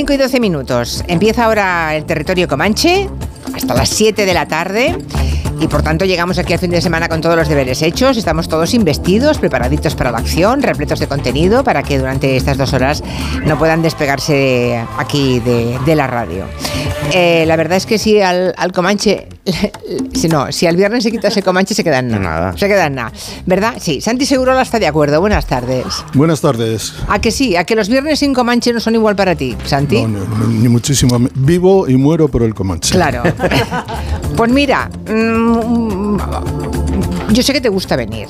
Bueno, son las 5 y 12 minutos. Empieza ahora el territorio Comanche hasta las 7 de la tarde. Y por tanto llegamos aquí al fin de semana con todos los deberes hechos, estamos todos investidos, preparaditos para la acción, repletos de contenido para que durante estas dos horas no puedan despegarse aquí de, la radio. Eh, la verdad es que si al, Comanche, si no, si al viernes se quita ese Comanche se queda en nada. Se queda en nada. ¿Verdad? Sí, Santi Segurola está de acuerdo. Buenas tardes. Buenas tardes. ¿A que sí? ¿A que los viernes sin Comanche no son igual para ti, Santi? No, ni muchísimo. Vivo y muero por el Comanche. Claro. pues mira... Mm, yo sé que te gusta venir.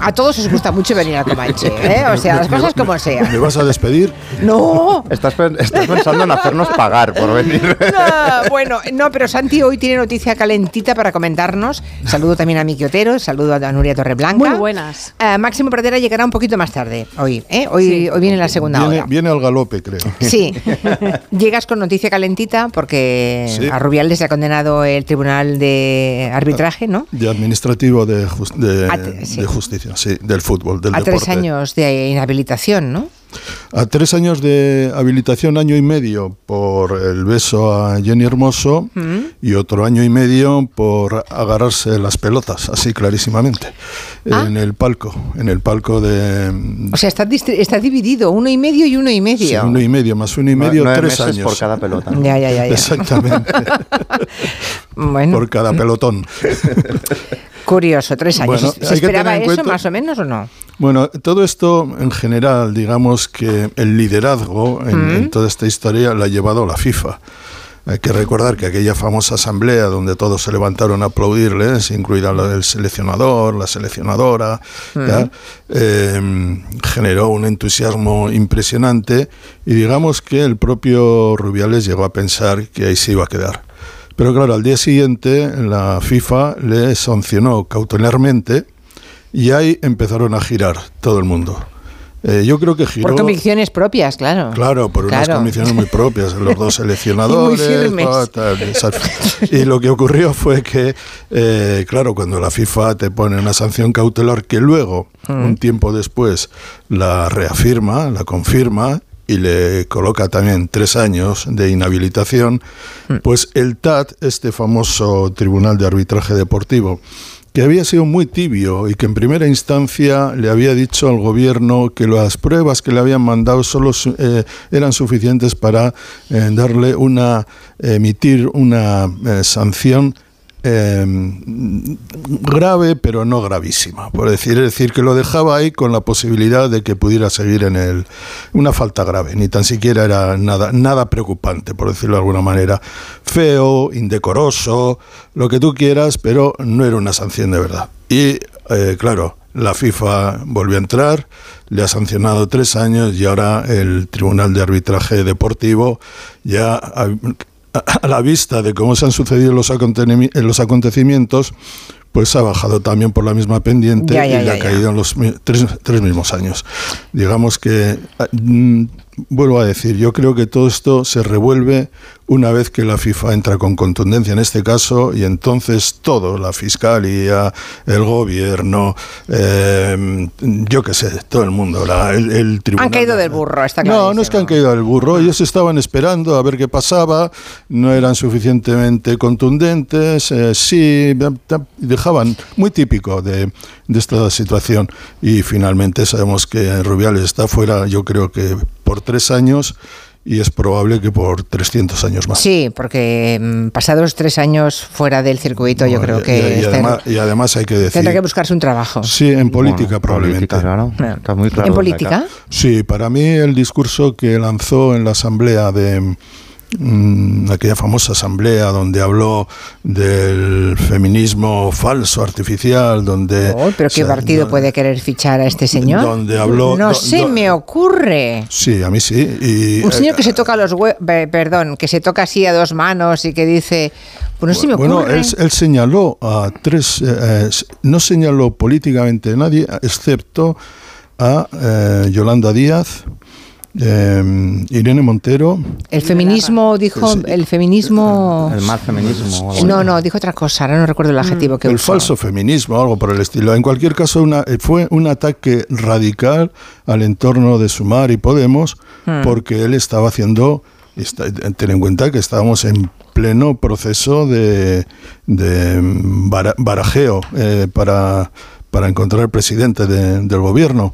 A todos os gusta mucho venir a Comanche, ¿eh? O sea, las cosas como sean. ¿Me vas a despedir? No. Estás, pensando en hacernos pagar por venir. bueno, no, pero Santi hoy tiene noticia calentita para comentarnos. Saludo también a Miki Otero, saludo a Nuria Torreblanca. Muy buenas. Eh, Máximo Pradera llegará un poquito más tarde hoy, ¿eh? Hoy, hoy viene la segunda hora. Viene al galope, creo. Sí. Llegas con noticia calentita porque a Rubiales se ha condenado el Tribunal de Arbitraje, ¿no? De Administrativo de, de Justicia sí, del fútbol, del a tres años de inhabilitación, ¿no? A tres años de habilitación, año y medio por el beso a Jenny Hermoso mm. y otro año y medio por agarrarse las pelotas, así clarísimamente, ah. en el palco, en el palco de... O sea, está, está dividido, uno y medio y uno y medio. Sí, uno y medio, más uno y medio, tres años. por cada pelota. Ya, ya, ya, Exactamente. bueno. Por cada pelotón. Curioso, tres años. ¿Se esperaba eso más o menos o no? Bueno, todo esto en general, digamos que el liderazgo en, mm. toda esta historia la ha llevado la FIFA. Hay que recordar que aquella famosa asamblea donde todos se levantaron a aplaudirles, incluida el seleccionador, la seleccionadora, mm. em, generó un entusiasmo impresionante y digamos que el propio Rubiales llegó a pensar que ahí se iba a quedar. Pero claro, al día siguiente la FIFA le sancionó cautelarmente y ahí empezaron a girar todo el mundo. Eh, yo creo que giró. Por convicciones propias, claro. Claro, por unas convicciones muy propias, los dos seleccionadores. y, y, lo que ocurrió fue que, eh, claro, cuando la FIFA te pone una sanción cautelar que luego, mm. un tiempo después, la reafirma, la confirma, y le coloca también tres años de inhabilitación, mm. pues el TAT, este famoso Tribunal de Arbitraje Deportivo, que había sido muy tibio y que en primera instancia le había dicho al gobierno que las pruebas que le habían mandado solo eh, eran suficientes para eh, darle una emitir una eh, sanción Em, grave, pero no gravísima, por decir, es decir, que lo dejaba ahí con la posibilidad de que pudiera seguir en él una falta grave, ni tan siquiera era nada, nada preocupante, por decirlo de alguna manera, feo, indecoroso, lo que tú quieras, pero no era una sanción de verdad. Y eh, claro, la FIFA volvió a entrar, le ha sancionado tres años y ahora el Tribunal de Arbitraje Deportivo ya a la vista de cómo se han sucedido los, los acontecimientos, pues ha bajado también por la misma pendiente y ha caído en los tres, tres, mismos años. Digamos que, mm, vuelvo a decir, yo creo que todo esto se revuelve una vez que la FIFA entra con contundencia en este caso y entonces todo, la fiscalía, el gobierno, eh, yo qué sé, todo el mundo, el, tribunal. Han caído del burro, está claro. No, no es que han caído del burro, ellos estaban esperando a ver qué pasaba, no eran suficientemente contundentes, eh, sí, dejaban, muy típico de, de esta situación y finalmente sabemos que Rubiales está fuera, yo creo que por tres años y es probable que por 300 años más. Sí, porque mm, pasados tres años fuera del circuito, yo creo que. Y, además, hay que decir. Tendrá que buscarse un trabajo. Sí, en política probablemente. Está muy claro ¿En política? Sí, para mí el discurso que lanzó en la asamblea de aquella famosa asamblea donde habló del feminismo falso, artificial, donde... Oh, ¿Pero qué partido puede querer fichar a este señor? Donde habló... No se me ocurre. Sí, a mí sí. Un señor que se toca los perdón, que se toca así a dos manos y que dice... Pues no se me ocurre. Bueno, él, señaló a tres... Eh, eh, no señaló políticamente a nadie, excepto a eh, Yolanda Díaz, eh, Irene Montero. El feminismo, dijo, el feminismo... El mal feminismo. No, no, dijo otra cosa, ahora no recuerdo el adjetivo que El falso feminismo, algo por el estilo. En cualquier caso, una, fue un ataque radical al entorno de Sumar y Podemos, hmm. porque él estaba haciendo... ten en cuenta que estábamos en pleno proceso de, de barajeo eh, para, para encontrar el presidente del gobierno.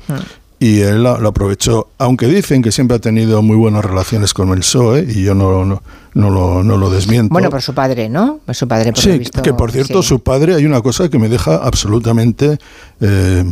Y él lo, aprovechó, aunque dicen que siempre ha tenido muy buenas relaciones con el PSOE, y yo no, no, no, lo, no lo desmiento. Bueno, por su padre, ¿no? Por su padre, por sí, que por cierto, su padre, hay una cosa que me deja absolutamente eh,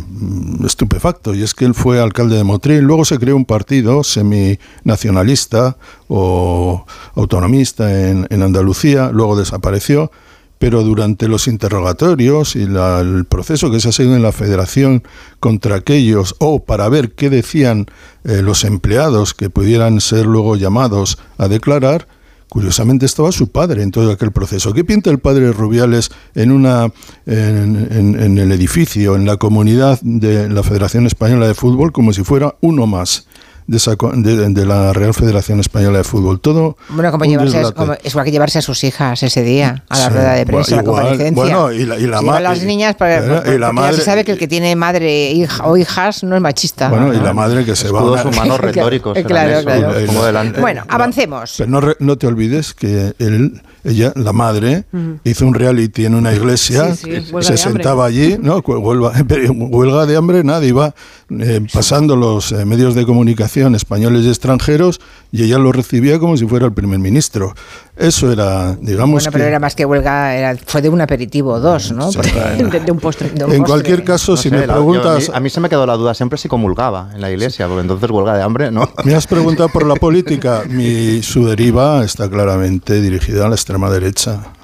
estupefacto, y es que él fue alcalde de Motril, luego se creó un partido semi-nacionalista o autonomista en, en Andalucía, luego desapareció, pero durante los interrogatorios y el proceso que se ha seguido en la federación contra aquellos o para ver qué decían eh, los empleados que pudieran ser luego llamados a declarar, curiosamente estaba su padre en todo aquel proceso. ¿Qué pinta el padre Rubiales en, una, en el edificio, en la comunidad de la Federación Española de Fútbol, como si fuera uno más? De, la Real Federación Española de Fútbol. Todo bueno, como llevarse, es, igual que llevarse a sus hijas ese día a la rueda de prensa, a la comparecencia. Bueno, y la, y la madre. las niñas, para, y la madre, ya se sabe que el que tiene madre hija, o hijas no es machista. Bueno, y la madre que se va. Todos humanos retóricos. claro, claro. Bueno, avancemos. Pero no, no te olvides que él ella, la madre, hizo un reality en una iglesia, se sentaba allí, ¿no? Huelga, huelga, de hambre, nada, iba eh, pasando los eh, medios de comunicación españoles y extranjeros y ella lo recibía como si fuera el primer ministro. Eso era, digamos. Bueno, pero era más que huelga, era, fue de un aperitivo o dos, ¿no? de, un postre. en cualquier caso, si me preguntas. a, mí, se me quedó la duda siempre si comulgaba en la iglesia, porque entonces huelga de hambre, ¿no? Me has preguntado por la política. Mi, su deriva está claramente dirigida a la extrema derecha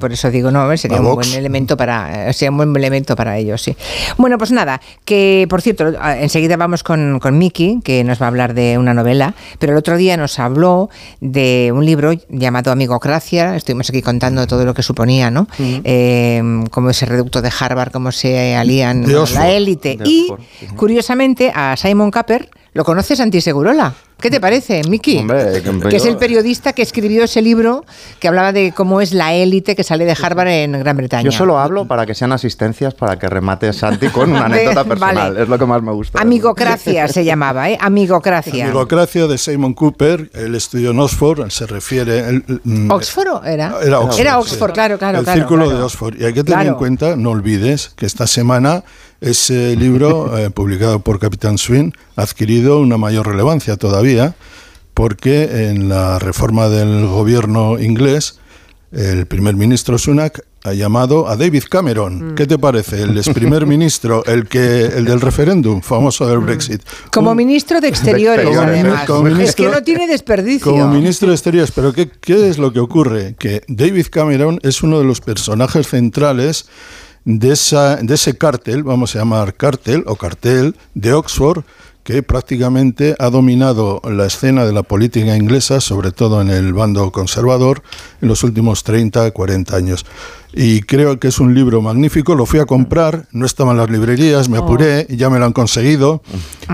por eso digo, no, sería un buen elemento para, sería un buen elemento para ellos, sí. Bueno, pues nada, que por cierto, enseguida vamos con, con Miki, que nos va a hablar de una novela, pero el otro día nos habló de un libro llamado Amigocracia, estuvimos aquí contando todo lo que suponía, ¿no? Eh, como ese reducto de Harvard, cómo se alían la élite. Y, curiosamente, a Simon Capper lo conoces Antisegurola. ¿Qué te parece, Miki? que es el periodista que escribió ese libro que hablaba de cómo es la élite que sale de Harvard en Gran Bretaña. Yo solo hablo para que sean asistencias para que remate Santi con una anécdota personal. Es lo que más me gusta. Amigocracia se llamaba, ¿eh? Amigocracia. Amigocracia de Simon Cooper. El estudio en Oxford. Se refiere. Mm, ¿Oxford era? Era Oxford. Era Oxford, claro, claro. El círculo de Oxford. Y hay que tener en cuenta, no olvides, que esta semana ese libro, eh, publicado por Capitán Swing, ha adquirido una mayor relevancia todavía porque en la reforma del gobierno inglés, el primer ministro Sunak ha llamado a David Cameron. Mm. ¿Qué te parece? El ex primer ministro, el que el del referéndum, famoso del mm. Brexit. Como ministro de Exteriores, además. es que no tiene desperdicio. Como ministro de Exteriores, pero ¿qué, ¿qué es lo que ocurre? Que David Cameron es uno de los personajes centrales de, esa, de ese cártel, vamos a llamar cártel o cartel de Oxford, que prácticamente ha dominado la escena de la política inglesa, sobre todo en el bando conservador, en los últimos 30, 40 años. Y creo que es un libro magnífico, lo fui a comprar, no estaba en las librerías, me oh. apuré, y ya me lo han conseguido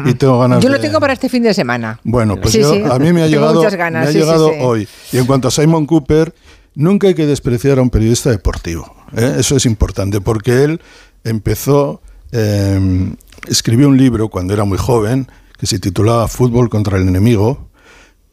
y tengo ganas Yo lo tengo para este fin de semana. Bueno, pues a mí me ha llegado, me ha llegado hoy. Y en cuanto a Simon Cooper, nunca hay que despreciar a un periodista deportivo. ¿Eh? Eso es importante, porque él empezó eh, escribió un libro cuando era muy joven que se titulaba Fútbol contra el enemigo,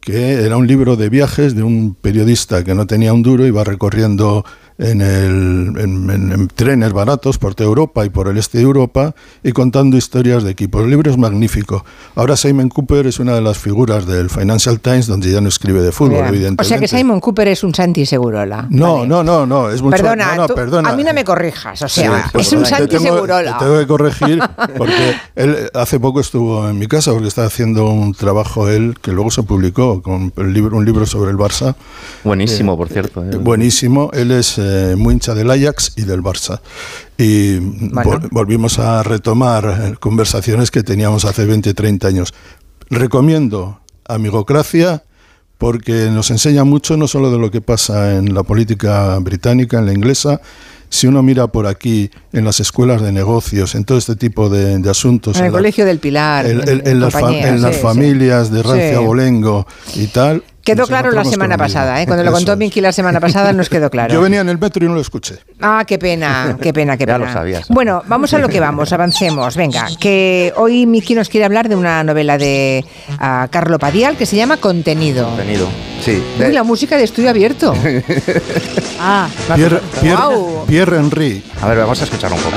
que era un libro de viajes de un periodista que no tenía un duro, iba recorriendo en, el, en, trenes baratos por toda Europa y por el este de Europa y contando historias de equipos. El libro es magnífico. Ahora Simon Cooper es una de las figuras del Financial Times donde ya no escribe de fútbol, evidentemente. O sea que Simon Cooper es un Santi Segurola. No, no, no, no, es mucho, perdona, no, perdona. A mí no me corrijas, o sea, es un Santi Segurola. Te tengo que corregir porque él hace poco estuvo en mi casa porque está haciendo un trabajo él que luego se publicó con el libro, un libro sobre el Barça. Buenísimo, por cierto. Eh. Buenísimo. Él es eh, muy hincha del Ajax y del Barça. Y volvimos a retomar eh, conversaciones que teníamos hace 20, 30 años. Recomiendo Amigocracia porque nos enseña mucho no solo de lo que pasa en la política británica, en la inglesa, si uno mira por aquí en las escuelas de negocios, en todo este tipo de, asuntos. En el Colegio del Pilar. En, las, familias de Rancia Bolengo y tal, Quedó claro la semana pasada, ¿eh? cuando lo contó Minky la semana pasada nos quedó claro. Yo venía en el metro y no lo escuché. Ah, qué pena, qué pena, qué pena. Ya lo sabías. Bueno, vamos a lo que vamos, avancemos. Venga, que hoy Miki nos quiere hablar de una novela de uh, Carlo Padial que se llama Contenido. Contenido, sí. De... la música de estudio abierto. ah, Pierre, Pierre, Pierre Henry. A ver, vamos a escuchar un poco.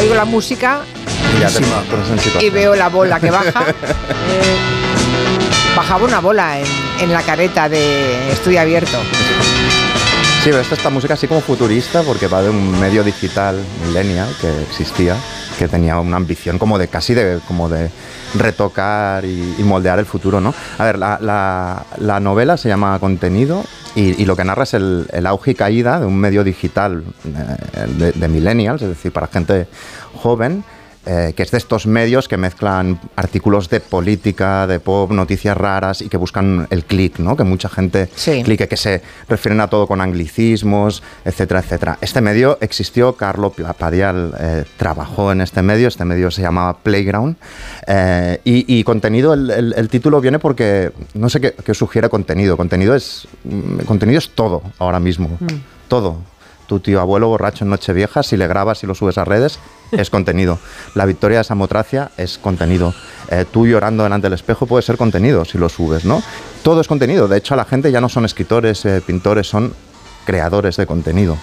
oigo la música y veo la bola que baja. bajaba una bola en, la careta de estudio abierto. Sí, pero esta, esta música así como futurista porque va de un medio digital millennial que existía, que tenía una ambición como de casi de como de retocar y, moldear el futuro, ¿no? A ver, la, novela se llama Contenido y, lo que narra es el, auge y caída de un medio digital eh, de, de millennials, es decir, para gente joven eh, que es de estos medios que mezclan artículos de política, de pop, noticias raras y que buscan el clic, ¿no? Que mucha gente clique, que se refieren a todo con anglicismos, etcétera, etcétera. Este medio existió, Carlo Padial eh, trabajó en este medio, este medio se llamaba Playground eh, y, contenido, el, título viene porque no sé qué, sugiere contenido. Contenido es, mm, contenido es todo ahora mismo, mm. todo tu tío abuelo borracho en Nochevieja, si le grabas y lo subes a redes, es contenido. La victoria de Samotracia es contenido. Eh, tú llorando delante del espejo puede ser contenido si lo subes, ¿no? Todo es contenido. De hecho, la gente ya no son escritores, eh, pintores, son creadores de contenido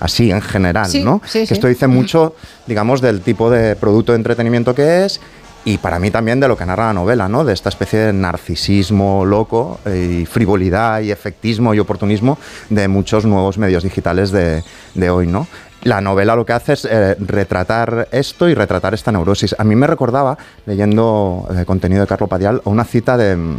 así en general, ¿no? que esto dice mucho, digamos, del tipo de producto de entretenimiento que es y para mí también de lo que narra la novela, ¿no? De esta especie de narcisismo loco y frivolidad y efectismo y oportunismo de muchos nuevos medios digitales de, hoy, ¿no? La novela lo que hace es eh, retratar esto y retratar esta neurosis. A mí me recordaba, leyendo eh, contenido de Carlo Padial, una cita de,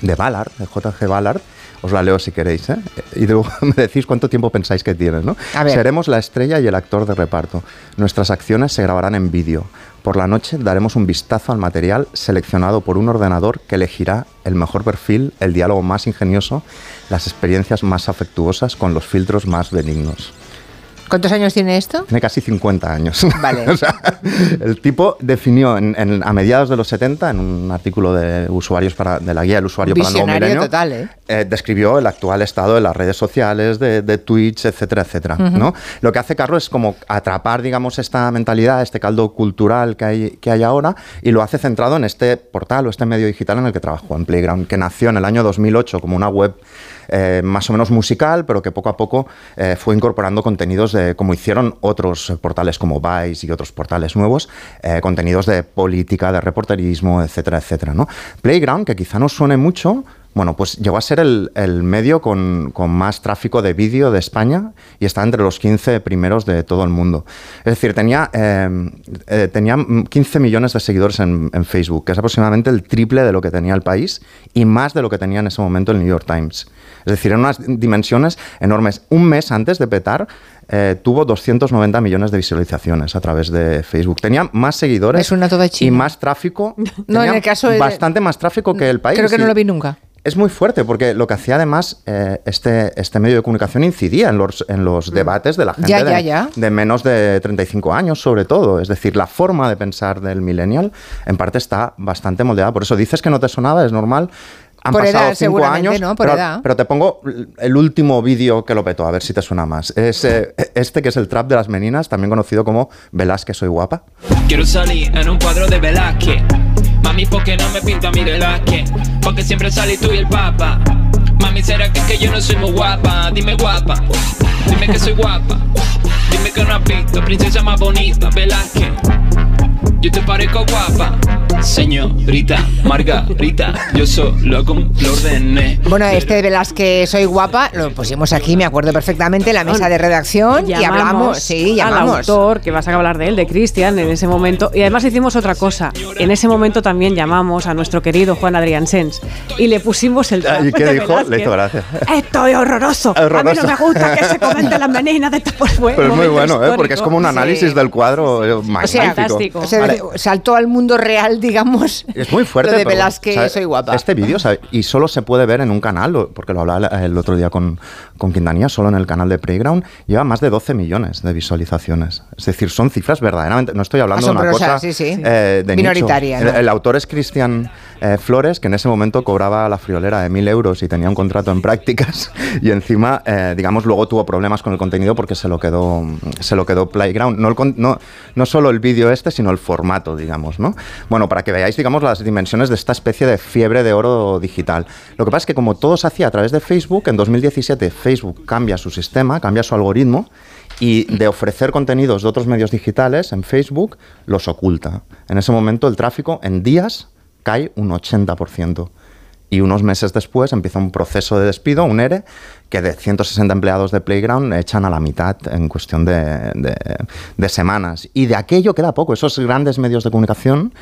de Ballard, de J.G. Ballard, os la leo si queréis, ¿eh? Y luego me decís cuánto tiempo pensáis que tienes, ¿no? Seremos la estrella y el actor de reparto. Nuestras acciones se grabarán en vídeo. Por la noche daremos un vistazo al material seleccionado por un ordenador que elegirá el mejor perfil, el diálogo más ingenioso, las experiencias más afectuosas con los filtros más benignos. ¿Cuántos años tiene esto? Tiene casi 50 años. Vale. el tipo definió a mediados de los 70, en un artículo de usuarios para, de la guía del usuario para el nuevo milenio, total, ¿eh? ¿eh? describió el actual estado de las redes sociales, de, Twitch, etcétera, etcétera. ¿no? Lo que hace Carlos es como atrapar, digamos, esta mentalidad, este caldo cultural que hay, que hay ahora, y lo hace centrado en este portal o este medio digital en el que trabajó, en Playground, que nació en el año 2008 como una web eh, más o menos musical, pero que poco a poco eh, fue incorporando contenidos de, como hicieron otros portales como Vice y otros portales nuevos, eh, contenidos de política, de reporterismo, etcétera, etcétera. ¿no? Playground, que quizá no suene mucho, bueno, pues llegó a ser el, medio con, más tráfico de vídeo de España y está entre los 15 primeros de todo el mundo. Es decir, tenía, tenía 15 millones de seguidores en, en, Facebook, que es aproximadamente el triple de lo que tenía el país y más de lo que tenía en ese momento el New York Times. Es decir, en unas dimensiones enormes. Un mes antes de petar, eh, tuvo 290 millones de visualizaciones a través de Facebook. Tenía más seguidores y más tráfico. no, en el caso bastante más tráfico que el país. Creo que no lo vi nunca. Es muy fuerte porque lo que hacía además eh, este, este medio de comunicación incidía en los, en los mm. debates de la gente de, de, menos de 35 años sobre todo. Es decir, la forma de pensar del millennial en parte está bastante moldeada. Por eso dices que no te sonaba, es normal han pasado cinco años, pero, te pongo el último vídeo que lo petó, a ver si te suena más. Es eh, este que es el trap de las meninas, también conocido como Velázquez soy guapa. Quiero salir en un cuadro de Velázquez. Mami, ¿por qué no me pinta mi Velázquez? Porque siempre salí tú y el papa. Mami, ¿será que, que yo no soy muy guapa? Dime guapa, dime que soy guapa. Dime que no has visto, princesa más bonita, Velázquez. Yo te parezco guapa, señorita Margarita. Yo solo con lo ordené. Bueno, este de Velázquez Soy Guapa lo pusimos aquí, me acuerdo perfectamente, en la mesa de redacción y hablamos. Sí, llamamos. Al autor, que vas a hablar de él, de Cristian, en ese momento. Y además hicimos otra cosa. En ese momento también llamamos a nuestro querido Juan Adrián Sens y le pusimos el ¿Y qué dijo? Le hizo gracia. Esto es horroroso. A mí no me gusta que se comente las meninas de esta pues Pero es muy bueno, ¿eh? porque es como un análisis del cuadro magnífico. O sea, saltó al mundo real, digamos. Es muy fuerte. Lo de Velázquez, soy guapa. Este vídeo, y solo se puede ver en un canal, porque lo hablaba el otro día con, con Quintanilla, solo en el canal de Playground, lleva más de 12 millones de visualizaciones. Es decir, son cifras verdaderamente. No estoy hablando de una cosa eh, de minoritaria. El, autor es Cristian eh, Flores, que en ese momento cobraba la friolera de mil euros y tenía un contrato en prácticas, y encima, eh, digamos, luego tuvo problemas con el contenido porque se lo quedó, se lo quedó Playground. No, no, no solo el vídeo este, sino el formato, digamos, ¿no? Bueno, para que veáis, digamos, las dimensiones de esta especie de fiebre de oro digital. Lo que pasa es que como todo se hacía a través de Facebook, en 2017 Facebook cambia su sistema, cambia su algoritmo y de ofrecer contenidos de otros medios digitales en Facebook los oculta. En ese momento el tráfico en días cae un 80%. Y unos meses después empieza un proceso de despido, un ERE, que de 160 empleados de Playground echan a la mitad en cuestión de, semanas. Y de aquello queda poco. Esos grandes medios de comunicación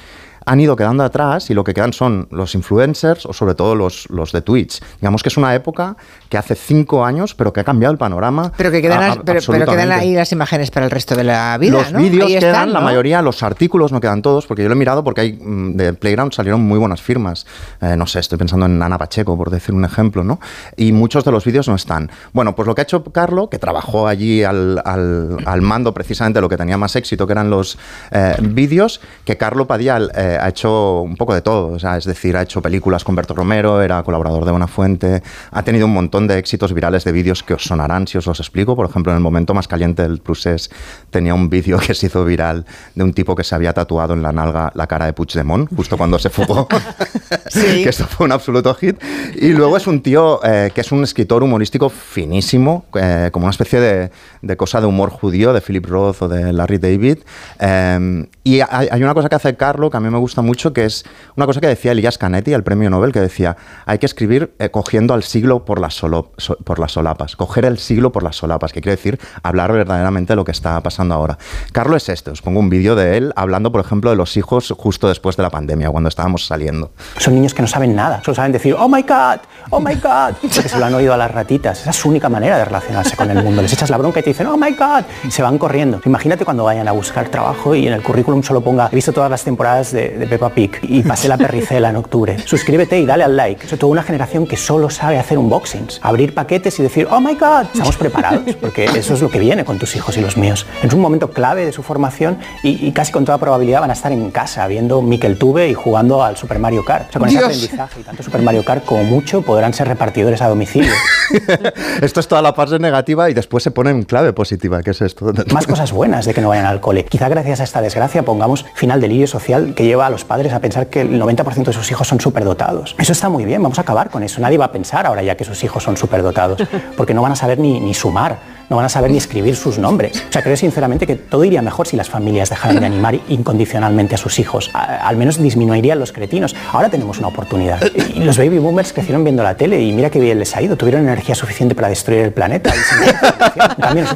han ido quedando atrás y lo que quedan son los influencers o sobre todo los, los de Twitch. Digamos que es una época que hace cinco años, pero que ha cambiado el panorama. Pero que quedan, pero, quedan ahí las imágenes para el resto de la vida. Los vídeos quedan, la mayoría, los artículos no quedan todos, porque yo lo he mirado porque hay mm, de Playground salieron muy buenas firmas. Eh, no sé, estoy pensando en Ana Pacheco, por decir un ejemplo, ¿no? Y muchos de los vídeos no están. Bueno, pues lo que ha hecho Carlo, que trabajó allí al, al, mando precisamente lo que tenía más éxito, que eran los eh, vídeos, que Carlo Padial eh, ha hecho un poco de todo, o sea, es decir, ha hecho películas con Berto Romero, era colaborador de Buenafuente, ha tenido un montón de éxitos virales de vídeos que os sonarán si os los explico. Por ejemplo, en el momento más caliente del Prusés tenía un vídeo que se hizo viral de un tipo que se había tatuado en la nalga la cara de Puigdemont, justo cuando se fugó, que esto fue un absoluto hit. Y luego es un tío eh, que es un escritor humorístico finísimo, eh, como una especie de, de, cosa de humor judío de Philip Roth o de Larry David. Eh, y hay, hay una cosa que hace Carlo que a mí me gusta mucho, que es una cosa que decía Elias Canetti, el premio Nobel, que decía, hay que escribir eh, cogiendo al siglo por las, solo, por las solapas, coger el siglo por las solapas, que quiere decir hablar verdaderamente de lo que está pasando ahora. Carlos es este, os pongo un vídeo de él hablando, por ejemplo, de los hijos justo después de la pandemia, cuando estábamos saliendo. Son niños que no saben nada, solo saben decir, oh my god, oh my god, porque se lo han oído a las ratitas. Esa es su única manera de relacionarse con el mundo. Les echas la bronca y te dicen, oh my god, y se van corriendo. Imagínate cuando vayan a buscar trabajo y en el currículum solo ponga, he visto todas las temporadas de, de Peppa Pig y pasé la perricela en octubre. Suscríbete y dale al like. Sobre toda una generación que solo sabe hacer unboxings, abrir paquetes y decir, oh my god, estamos preparados, porque eso es lo que viene con tus hijos y los míos. Es un momento clave de su formación y, casi con toda probabilidad van a estar en casa viendo Mikel Tube y jugando al Super Mario Kart. O sea, con ese aprendizaje y tanto Super Mario Kart como mucho podrán ser repartidores a domicilio. esto es toda la parte negativa y después se pone en clave positiva, que es esto. Más cosas buenas de que no vayan al cole. Quizá gracias a esta desgracia pongamos final del delirio social que lleva a los padres a pensar que el 90% de sus hijos son superdotados. Eso está muy bien, vamos a acabar con eso. Nadie va a pensar ahora ya que sus hijos son superdotados, porque no van a saber ni, ni sumar no van a saber ni escribir sus nombres. O sea, creo sinceramente que todo iría mejor si las familias dejaran de animar incondicionalmente a sus hijos. al menos disminuirían los cretinos. Ahora tenemos una oportunidad. Y los baby boomers crecieron viendo la tele y mira qué bien les ha ido. Tuvieron energía suficiente para destruir el planeta.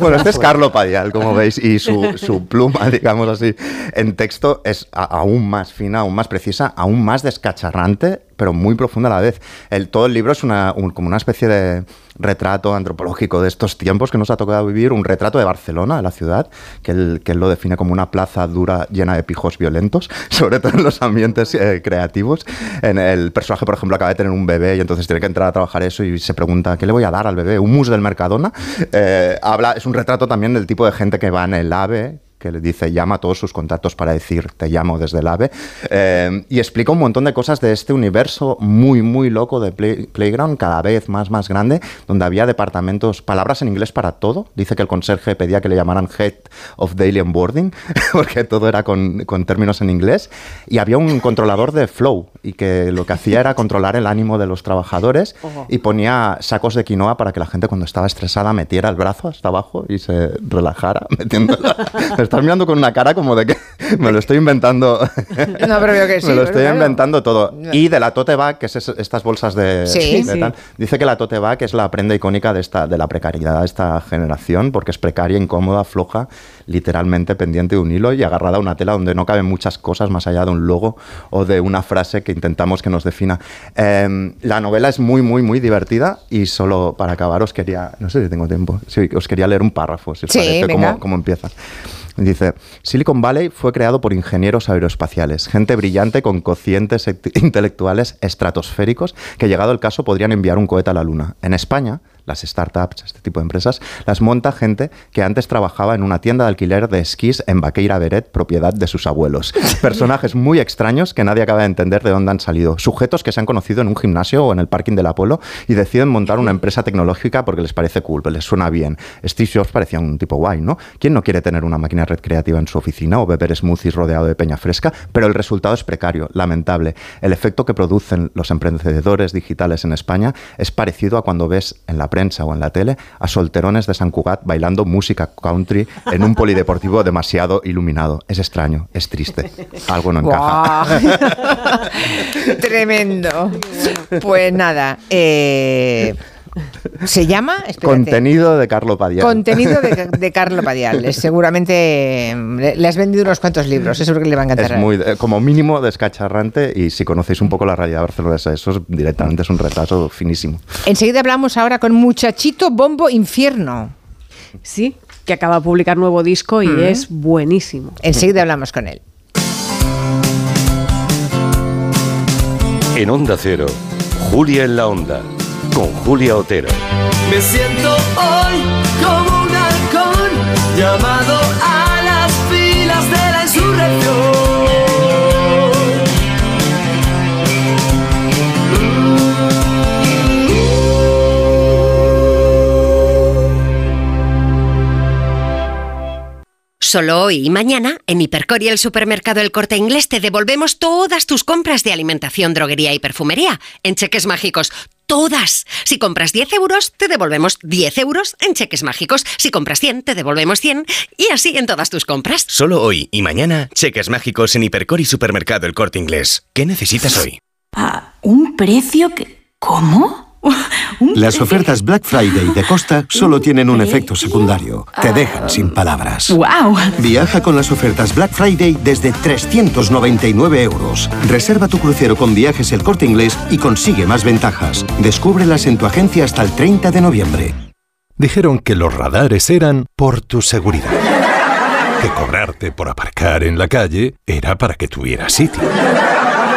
bueno, este es Carlo Padial, como veis, y su, su pluma, digamos así, en texto es aún más fina, aún más precisa, aún más descacharrante pero muy profunda a la vez. El, todo el libro es una, como una especie de retrato antropológico de estos tiempos que nos ha tocado vivir, un retrato de Barcelona, de la ciudad, que él, que lo define como una plaza dura llena de pijos violentos, sobre todo en los ambientes eh, creativos. En el personaje, por ejemplo, acaba de tener un bebé y entonces tiene que entrar a trabajar eso y se pregunta, ¿qué le voy a dar al bebé? ¿Un mus del Mercadona? Eh, habla, es un retrato también del tipo de gente que va en el AVE, que le dice llama a todos sus contactos para decir te llamo desde el AVE eh, y explica un montón de cosas de este universo muy muy loco de Playground cada vez más más grande donde había departamentos palabras en inglés para todo. Dice que el conserje pedía que le llamaran Head of Daily Onboarding porque todo era con, con términos en inglés. Y había un controlador de flow y que lo que hacía era controlar el ánimo de los trabajadores y ponía sacos de quinoa para que la gente cuando estaba estresada metiera el brazo hasta abajo y se relajara metiendo estás mirando con una cara como de que me lo estoy inventando. No, pero veo que sí. me lo estoy inventando todo. Y de la tote bag, que es estas bolsas de, sí, tal, dice que la tote bag es la prenda icónica de, esta, de la precariedad de esta generación, porque es precaria, incómoda, floja, literalmente pendiente de un hilo y agarrada a una tela donde no caben muchas cosas más allá de un logo o de una frase que intentamos que nos defina. Em, la novela es muy, muy, muy divertida y solo para acabar os quería, no sé si tengo tiempo, os quería leer un párrafo, si os parece, cómo, cómo empieza. Dice, Silicon Valley fue creado por ingenieros aeroespaciales, gente brillante con cocientes intelectuales estratosféricos que llegado el caso podrían enviar un cohete a la Luna. En España, las startups, este tipo de empresas, las monta gente que antes trabajaba en una tienda de alquiler de esquís en Baqueira Beret, propiedad de sus abuelos. Personajes muy extraños que nadie acaba de entender de dónde han salido. Sujetos que se han conocido en un gimnasio o en el parking del Apolo y deciden montar una empresa tecnológica porque les parece cool, les suena bien. Steve Jobs parecía un tipo guay, ¿no? ¿Quién no quiere tener una máquina recreativa en su oficina o beber smoothies rodeado de peña fresca? Pero el resultado es precario, lamentable. El efecto que producen los emprendedores digitales en España es parecido a cuando ves en la prensa o en la tele a solterones de San Cugat bailando música country en un polideportivo demasiado iluminado. Es extraño, es triste. Algo no encaja. Tremendo. Pues nada, eh, ¿Se llama? Contenido de Carlo Padial. Contenido de, Carlo Padial. Seguramente le has vendido unos cuantos libros, eso es lo que le va a encantar. Es muy, como mínimo descacharrante y si conocéis un poco la realidad barcelonesa, eso directamente es un retraso finísimo. Enseguida hablamos ahora con Muchachito Bombo Infierno. Sí, que acaba de publicar nuevo disco y es buenísimo. Enseguida hablamos con él. En Onda Cero, Julia en la Onda con Julia Otero. Me siento hoy como un halcón llamado a las filas de la insurrección. Solo hoy y mañana, en Hipercor y el supermercado El Corte Inglés te devolvemos todas tus compras de alimentación, droguería y perfumería en cheques mágicos. Todas. Si compras 10 euros, te devolvemos 10 euros en cheques mágicos. Si compras 100, te devolvemos 100 y así en todas tus compras. Solo hoy y mañana, cheques mágicos en Hipercor y Supermercado El Corte Inglés. ¿Qué necesitas hoy? Ah, un precio que... ¿Cómo? Las ofertas Black Friday de Costa solo tienen un efecto secundario. Te dejan sin palabras. ¡Wow! Viaja con las ofertas Black Friday desde 399 euros. Reserva tu crucero con viajes el corte inglés y consigue más ventajas. Descúbrelas en tu agencia hasta el 30 de noviembre. Dijeron que los radares eran por tu seguridad. Que cobrarte por aparcar en la calle era para que tuvieras sitio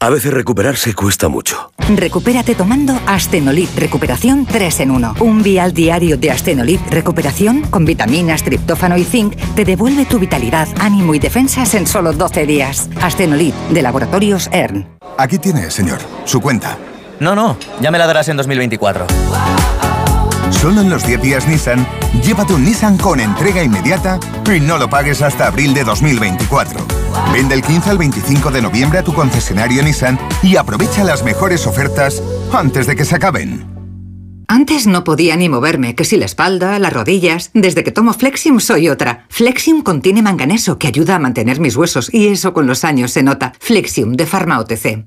A veces recuperarse cuesta mucho. Recupérate tomando Astenolit Recuperación 3 en 1. Un vial diario de Astenolit Recuperación con vitaminas, triptófano y zinc te devuelve tu vitalidad, ánimo y defensas en solo 12 días. Astenolit de Laboratorios ERN. Aquí tiene, señor, su cuenta. No, no, ya me la darás en 2024. Solo en los 10 días Nissan, llévate un Nissan con entrega inmediata y no lo pagues hasta abril de 2024. Vende el 15 al 25 de noviembre a tu concesionario Nissan y aprovecha las mejores ofertas antes de que se acaben. Antes no podía ni moverme, que si la espalda, las rodillas. Desde que tomo Flexium soy otra. Flexium contiene manganeso que ayuda a mantener mis huesos y eso con los años se nota. Flexium de Pharma OTC.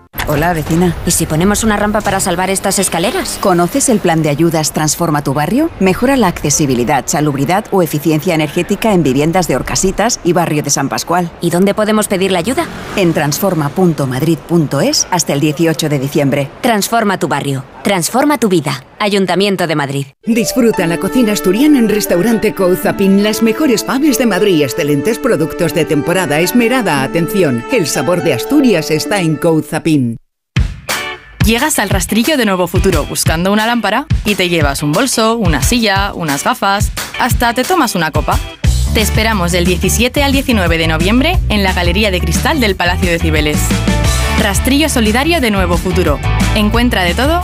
Hola, vecina. ¿Y si ponemos una rampa para salvar estas escaleras? ¿Conoces el plan de ayudas Transforma tu barrio? Mejora la accesibilidad, salubridad o eficiencia energética en viviendas de Orcasitas y barrio de San Pascual. ¿Y dónde podemos pedir la ayuda? en transforma.madrid.es hasta el 18 de diciembre. Transforma tu barrio. Transforma tu vida. Ayuntamiento de Madrid. Disfruta la cocina asturiana en Restaurante Couzapin. Las mejores faves de Madrid, excelentes productos de temporada, esmerada atención. El sabor de Asturias está en Couzapin. Llegas al rastrillo de Nuevo Futuro buscando una lámpara y te llevas un bolso, una silla, unas gafas, hasta te tomas una copa. Te esperamos del 17 al 19 de noviembre en la Galería de Cristal del Palacio de Cibeles. Rastrillo Solidario de Nuevo Futuro. Encuentra de todo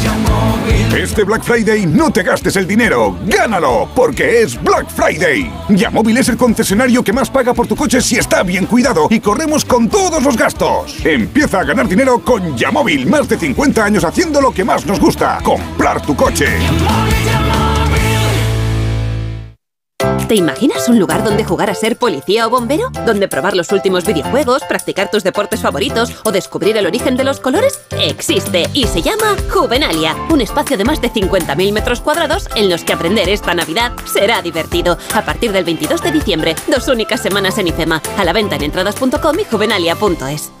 Este Black Friday no te gastes el dinero, gánalo, porque es Black Friday. Yamóvil es el concesionario que más paga por tu coche si está bien cuidado y corremos con todos los gastos. Empieza a ganar dinero con Yamóvil, más de 50 años haciendo lo que más nos gusta, comprar tu coche. ¿Te imaginas un lugar donde jugar a ser policía o bombero? ¿Donde probar los últimos videojuegos, practicar tus deportes favoritos o descubrir el origen de los colores? Existe y se llama Juvenalia, un espacio de más de 50.000 metros cuadrados en los que aprender esta Navidad será divertido. A partir del 22 de diciembre, dos únicas semanas en IFEMA, a la venta en entradas.com y juvenalia.es.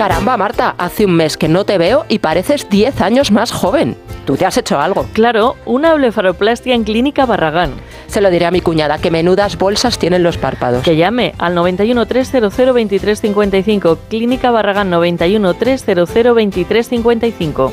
Caramba, Marta, hace un mes que no te veo y pareces 10 años más joven. Tú te has hecho algo. Claro, una blefaroplastia en Clínica Barragán. Se lo diré a mi cuñada, que menudas bolsas tienen los párpados. Que llame al 91 300 2355. Clínica Barragán 91 300 2355.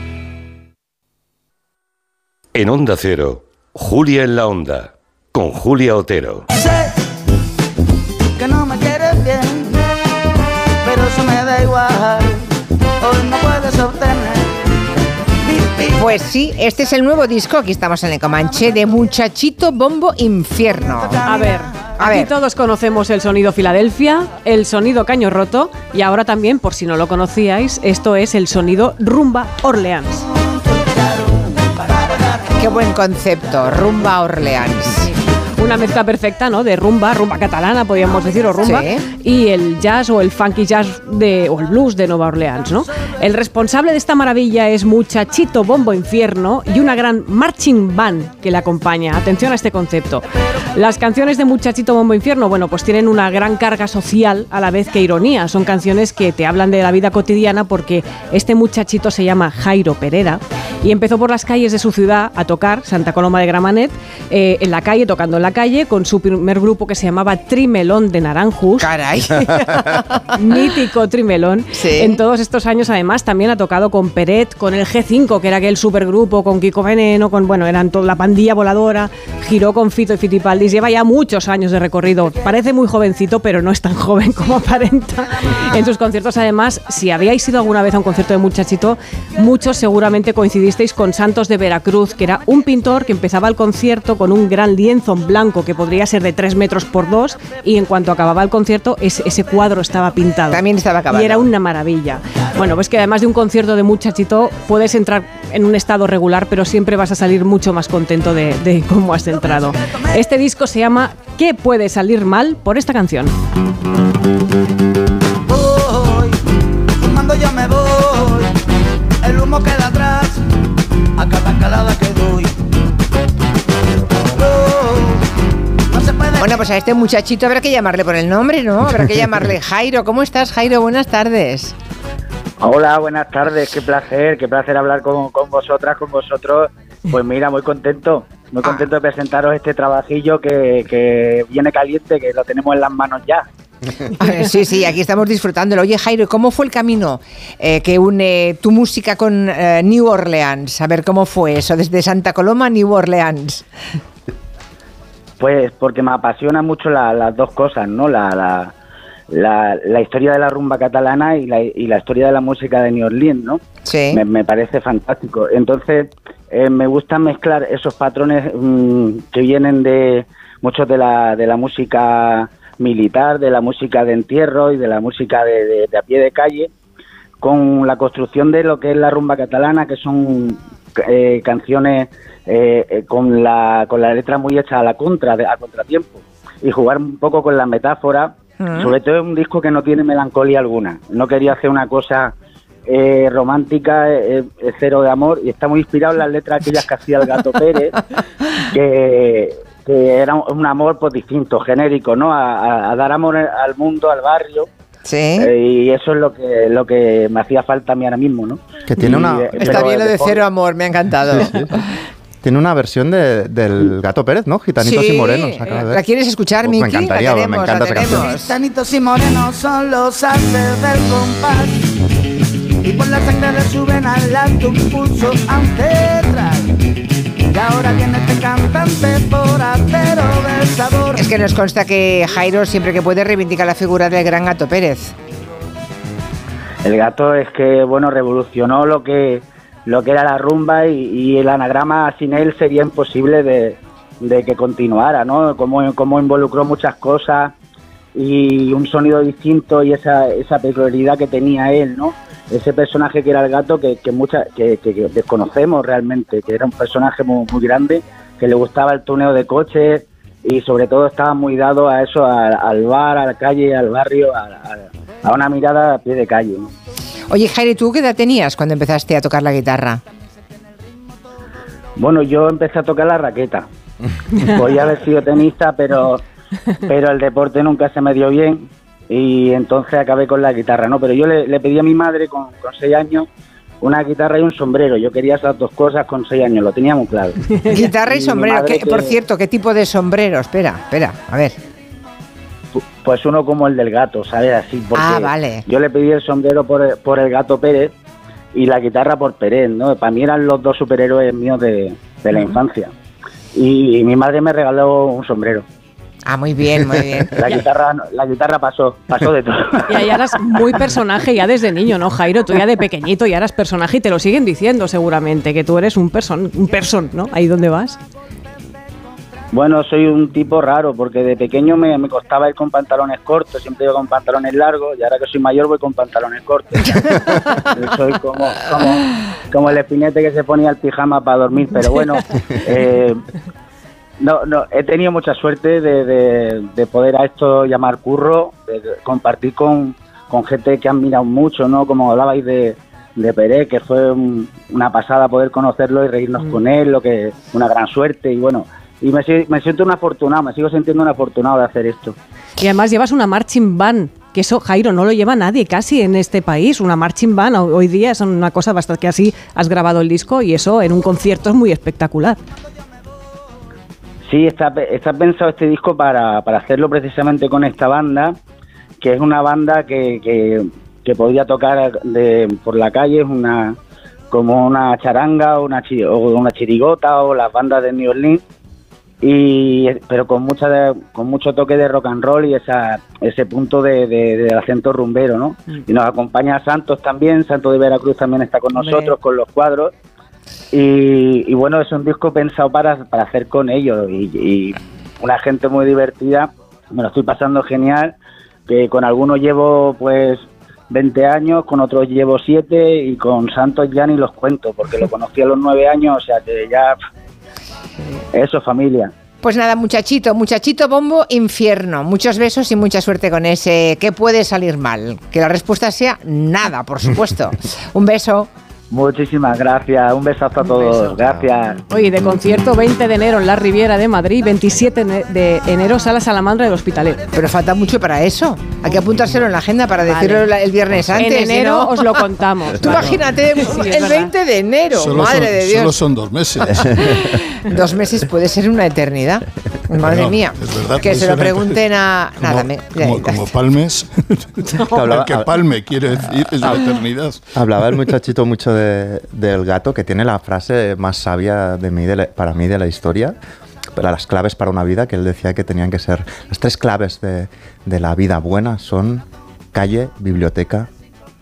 En Onda Cero, Julia en la Onda, con Julia Otero. que no me quieres bien, pero eso me da igual. Hoy no puedes obtener. Pues sí, este es el nuevo disco, aquí estamos en el Comanche, de Muchachito Bombo Infierno. A ver, aquí todos conocemos el sonido Filadelfia, el sonido Caño Roto y ahora también, por si no lo conocíais, esto es el sonido Rumba Orleans. Qué buen concepto, Rumba Orleans. Una mezcla perfecta, ¿no? De rumba, rumba catalana, podríamos decir, o rumba, Sí. y el jazz o el funky jazz de, o el blues de Nueva Orleans, ¿no? El responsable de esta maravilla es Muchachito Bombo Infierno y una gran marching band que le acompaña. Atención a este concepto. Las canciones de Muchachito Bombo Infierno, bueno, pues tienen una gran carga social a la vez que ironía. Son canciones que te hablan de la vida cotidiana porque este muchachito se llama Jairo Pereda y empezó por las calles de su ciudad a tocar, Santa Coloma de Gramanet, eh, en la calle, tocando en la calle, con su primer grupo que se llamaba Trimelón de Naranjus. Caray. Mítico Trimelón. En todos estos años, además, también ha tocado con Peret, con el G5, que era aquel supergrupo, con Kiko Veneno, con, bueno, eran toda la pandilla voladora, giró con Fito y Fitipaldis, lleva ya muchos años de recorrido. Parece muy jovencito, pero no es tan joven como aparenta. En sus conciertos, además, si habíais ido alguna vez a un concierto de Muchachito, muchos seguramente coincidisteis con Santos de Veracruz, que era un pintor que empezaba el concierto con un gran lienzo en blanco que podría ser de 3 metros por 2 y en cuanto acababa el concierto ese, ese cuadro estaba pintado. También estaba acabado. Y era una maravilla. Bueno, pues que además de un concierto de muchachito, puedes entrar en un estado regular, pero siempre vas a salir mucho más contento de, de cómo has entrado. Este disco se llama ¿Qué puede salir mal por esta canción? Fumando ya me voy, el humo queda atrás, a cada calada que doy. Bueno, pues a este muchachito habrá que llamarle por el nombre, ¿no? Habrá que llamarle Jairo. ¿Cómo estás, Jairo? Buenas tardes. Hola, buenas tardes, qué placer, qué placer hablar con, con vosotras, con vosotros. Pues mira, muy contento, muy contento de presentaros este trabajillo que, que viene caliente, que lo tenemos en las manos ya. Sí, sí, aquí estamos disfrutándolo. Oye, Jairo, ¿cómo fue el camino eh, que une tu música con eh, New Orleans? A ver, ¿cómo fue eso? Desde Santa Coloma a New Orleans. Pues porque me apasiona mucho la- las dos cosas, ¿no? La, la, la, la historia de la rumba catalana y la, y la historia de la música de New Orleans, ¿no? Sí. Me, me parece fantástico. Entonces, eh, me gusta mezclar esos patrones mm, que vienen de muchos de la, de la música militar, de la música de entierro y de la música de, de- de a pie de calle, con la construcción de lo que es la rumba catalana, que son eh, canciones eh, eh, con, la, con la letra muy hecha a la contra, de- a contratiempo, y jugar un poco con la metáfora. Mm. Sobre todo es un disco que no tiene melancolía alguna. No quería hacer una cosa eh, romántica, eh, eh, cero de amor, y está muy inspirado en las letras aquellas que hacía el Gato Pérez, que, que era un, un amor pues distinto, genérico, ¿no? A, a- a dar amor al mundo, al barrio. Sí. Eh, y eso es lo que lo que me hacía falta a mí ahora mismo, ¿no? Que tiene Y, una- eh, Está bien lo de cero amor, me ha encantado. Tiene una versión de- del Gato Pérez, ¿no? Gitanitos Sí, y morenos. de. ¿La quieres escuchar, Miki? Me encantaría, La me queremos, encanta la esa canción. Sanitos y morenos son los haces del compás Y por la sangre le suben al alto un pulso ancestral Y ahora viene este cantante por acero del sabor Es que nos consta que Jairo siempre que puede reivindica la figura del gran Gato Pérez. El gato es que, bueno, revolucionó lo que lo que era la rumba y, y el anagrama sin él sería imposible de, de que continuara, ¿no? Como, como involucró muchas cosas y un sonido distinto y esa, esa peculiaridad que tenía él, ¿no? Ese personaje que era el gato que, que, mucha, que, que- que desconocemos realmente, que era un personaje muy, muy grande, que le gustaba el tuneo de coches y sobre todo estaba muy dado a eso, al, al bar, a la calle, al barrio, a, a- a una mirada a pie de calle, ¿no? Oye, Jairo, ¿tú qué edad tenías cuando empezaste a tocar la guitarra? Bueno, yo empecé a tocar la raqueta. Podía haber sido tenista, pero, pero el deporte nunca se me dio bien y entonces acabé con la guitarra, ¿no? Pero yo le, le pedí a mi madre con, con seis años una guitarra y un sombrero. Yo quería esas dos cosas con seis años, lo tenía muy claro. Guitarra y sombrero. madre ¿Qué- Por cierto, ¿qué tipo de sombrero? Espera, espera, a ver. Pues uno como el del gato, ¿sabes? Así, porque Ah, vale. yo le pedí el sombrero por el, por el gato Pérez y la guitarra por Pérez, ¿no? Para mí eran los dos superhéroes míos de, de la infancia. Y, mi madre me regaló un sombrero. Ah, muy bien, muy bien. La guitarra, la guitarra pasó, pasó de todo. Y ya eras muy personaje ya desde niño, ¿no, Jairo? Tú ya de pequeñito ya eras personaje y te lo siguen diciendo seguramente, que tú eres un person, un person, ¿no? Ahí donde vas. Bueno, soy un tipo raro porque de pequeño me, me costaba ir con pantalones cortos, siempre iba con pantalones largos y ahora que soy mayor voy con pantalones cortos. Soy como, como, como el espinete que se ponía el pijama para dormir, pero bueno, eh, no, no, he tenido mucha suerte de, de- de poder a esto llamar curro, de, de compartir con, con gente que han mirado mucho, ¿no? Como hablabais de, de Pérez, que fue un- una pasada poder conocerlo y reírnos con él, lo que una gran suerte y bueno, y me, me siento un afortunado, me sigo sintiendo un afortunado de hacer esto. Y además llevas una marching band, que eso, Jairo, no lo lleva nadie casi en este país. Una marching band ho- hoy día es una cosa bastante que así has grabado el disco y eso en un concierto es muy espectacular. Sí, está, está pensado este disco para, para hacerlo precisamente con esta banda, que es una banda que, que, que podría tocar de, por la calle, es una como una charanga o una, o una chirigota o las bandas de New Orleans, y, pero con, mucha de- con mucho toque de rock and roll y esa, ese punto de, de- del acento rumbero, ¿no? Y nos acompaña Santos también, Santos de Veracruz también está con nosotros, con los cuadros. Y, y bueno, es un disco pensado para, para hacer con ellos y, y una gente muy divertida. Me lo estoy pasando genial. Que con algunos llevo pues 20 años, con otros llevo 7 y con Santos ya ni los cuento, porque lo conocí a los 9 años, o sea que ya... Eso, familia. Pues nada, muchachito, muchachito bombo infierno. Muchos besos y mucha suerte con ese. ¿Qué puede salir mal? Que la respuesta sea nada, por supuesto. Un beso. Muchísimas gracias, un besazo a todos, gracias. Oye, de concierto 20 de enero en la Riviera de Madrid, 27 ne- de enero Sala Salamandra del Hospitalet. Pero falta mucho para eso. Hay que apuntárselo en la agenda para Vale. decirlo el viernes antes. En si enero no- os lo contamos. Tú imagínate, Sí, el verdad. 20 de enero, Solo madre son, de Dios. Solo son dos meses. Dos meses puede ser una eternidad. Madre mía. es verdad, que se lo pregunten a. Como, nada, me- como, como palmes. hablaba- El que palme quiere decir es la eternidad. Hablaba el muchachito mucho de- del gato, que tiene la frase más sabia de mí, de la- para mí de la historia, para las claves para una vida, que él decía que tenían que ser, las tres claves de, de la vida buena son calle, biblioteca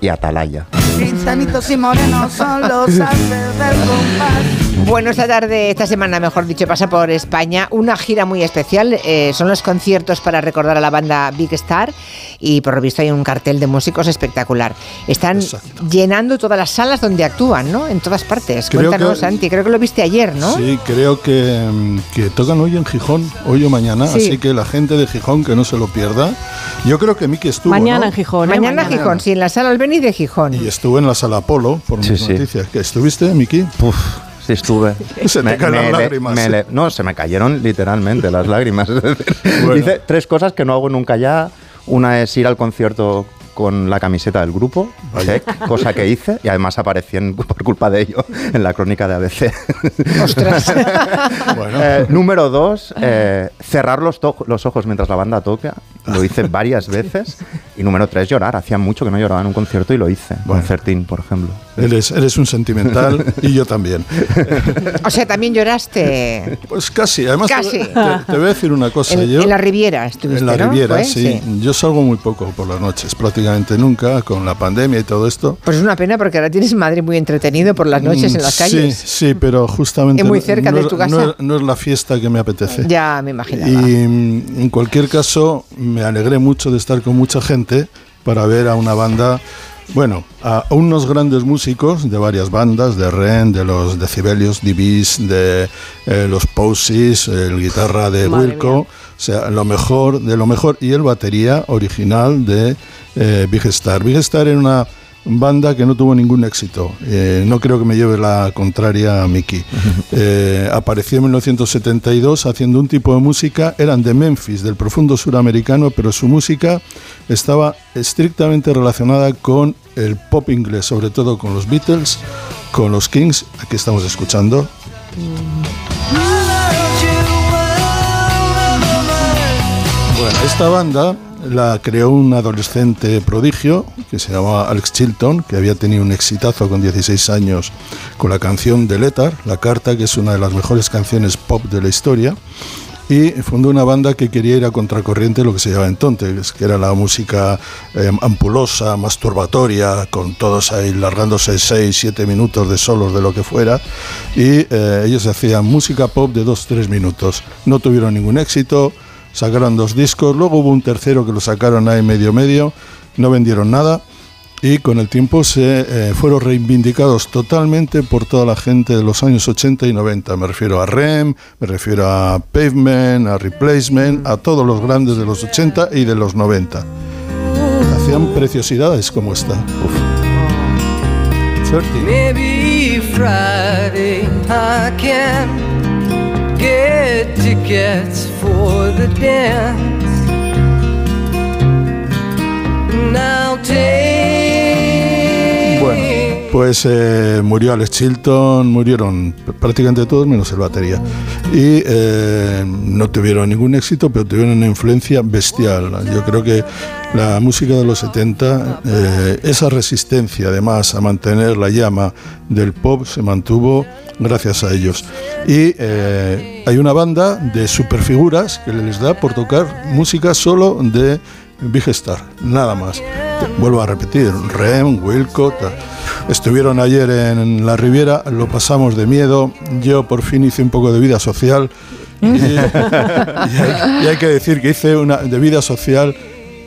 y atalaya. Gitanitos y morenos son los haces del compás. Bueno, esta tarde, esta semana, mejor dicho, pasa por España una gira muy especial. eh, son los conciertos para recordar a la banda Big Star y por lo visto hay un cartel de músicos espectacular. Están llenando todas las salas donde actúan, ¿no? En todas partes. Creo Cuéntanos, que- Santi, creo que lo viste ayer, ¿no? Sí, creo que, que tocan hoy en Gijón, hoy o mañana, Sí. así que la gente de Gijón que no se lo pierda. Yo creo que Miki estuvo. Mañana ¿no? en Gijón. ¿eh? Mañana Gijón, sí, en la sala Albeniz de Gijón. Y estuvo en la sala Apolo, por mis sí. noticias. ¿Que ¿Estuviste, Miki? Sí, estuve. Se te caen las le- lágrimas. me le- no, se me cayeron literalmente las lágrimas. Bueno. Hice tres cosas que no hago nunca ya. Una es ir al concierto con la camiseta del grupo, check, cosa que hice, y además aparecí en- por culpa de ello en la crónica de ABC. Ostras. Eh, número dos, eh, cerrar los, los ojos mientras la banda toca. Lo hice varias veces. Y número tres, llorar. Hacía mucho que no lloraba en un concierto y lo hice. Concertín, por ejemplo. Eres, eres un sentimental y yo también. O sea, también lloraste. Pues casi. Además, Casi. Te, te voy a decir una cosa. En, yo, en la Riviera estuviste, En la ¿no? Riviera, ¿Fue? sí. Yo salgo muy poco por las noches, prácticamente nunca, con la pandemia y todo esto. Pues es una pena porque ahora tienes Madrid muy entretenido por las noches en las calles. Sí, sí, pero justamente Y muy cerca no, de es- tu casa. No, es- no es la fiesta que me apetece. Ya me imaginaba. Y mm, en cualquier caso, me alegré mucho de estar con mucha gente para ver a una banda, bueno, a unos grandes músicos de varias bandas, de Ren, de los Decibelios, DBs, de eh, los Posies, el guitarra de Madre Wilco, mía. o sea, lo mejor de lo mejor, y el batería original de eh, Big Star. Big Star era una banda que no tuvo ningún éxito. Eh, no creo que me lleve la contraria a Mickey. Eh, apareció en 1972 haciendo un tipo de música, eran de Memphis, del profundo suramericano, pero su música estaba estrictamente relacionada con el pop inglés, sobre todo con los Beatles, con los Kings, aquí estamos escuchando. Bueno, esta banda la creó un adolescente prodigio que se llamaba Alex Chilton, que había tenido un exitazo con 16 años con la canción de Letter, La Carta, que es una de las mejores canciones pop de la historia. Y fundó una banda que quería ir a contracorriente lo que se llevaba entonces, que era la música eh, ampulosa, masturbatoria, con todos ahí largándose 6, 7 minutos de solos de lo que fuera. Y eh, ellos hacían música pop de 2-3 minutos. No tuvieron ningún éxito, sacaron dos discos, luego hubo un tercero que lo sacaron ahí medio medio, no vendieron nada y con el tiempo se eh, fueron reivindicados totalmente por toda la gente de los años 80 y 90. Me refiero a Rem, me refiero a Pavement, a Replacement, a todos los grandes de los 80 y de los 90. Hacían preciosidades como esta. Get tickets for the dance. Bueno, pues eh, murió Alex Chilton, murieron prácticamente todos menos el batería. Y eh, no tuvieron ningún éxito, pero tuvieron una influencia bestial. Yo creo que la música de los 70, eh, esa resistencia además a mantener la llama del pop se mantuvo gracias a ellos. Y eh, hay una banda de superfiguras que les da por tocar música solo de Big Star, nada más. Vuelvo a repetir, Rem, Wilco, estuvieron ayer en la Riviera, lo pasamos de miedo, yo por fin hice un poco de vida social y hay, y hay que decir que hice una de vida social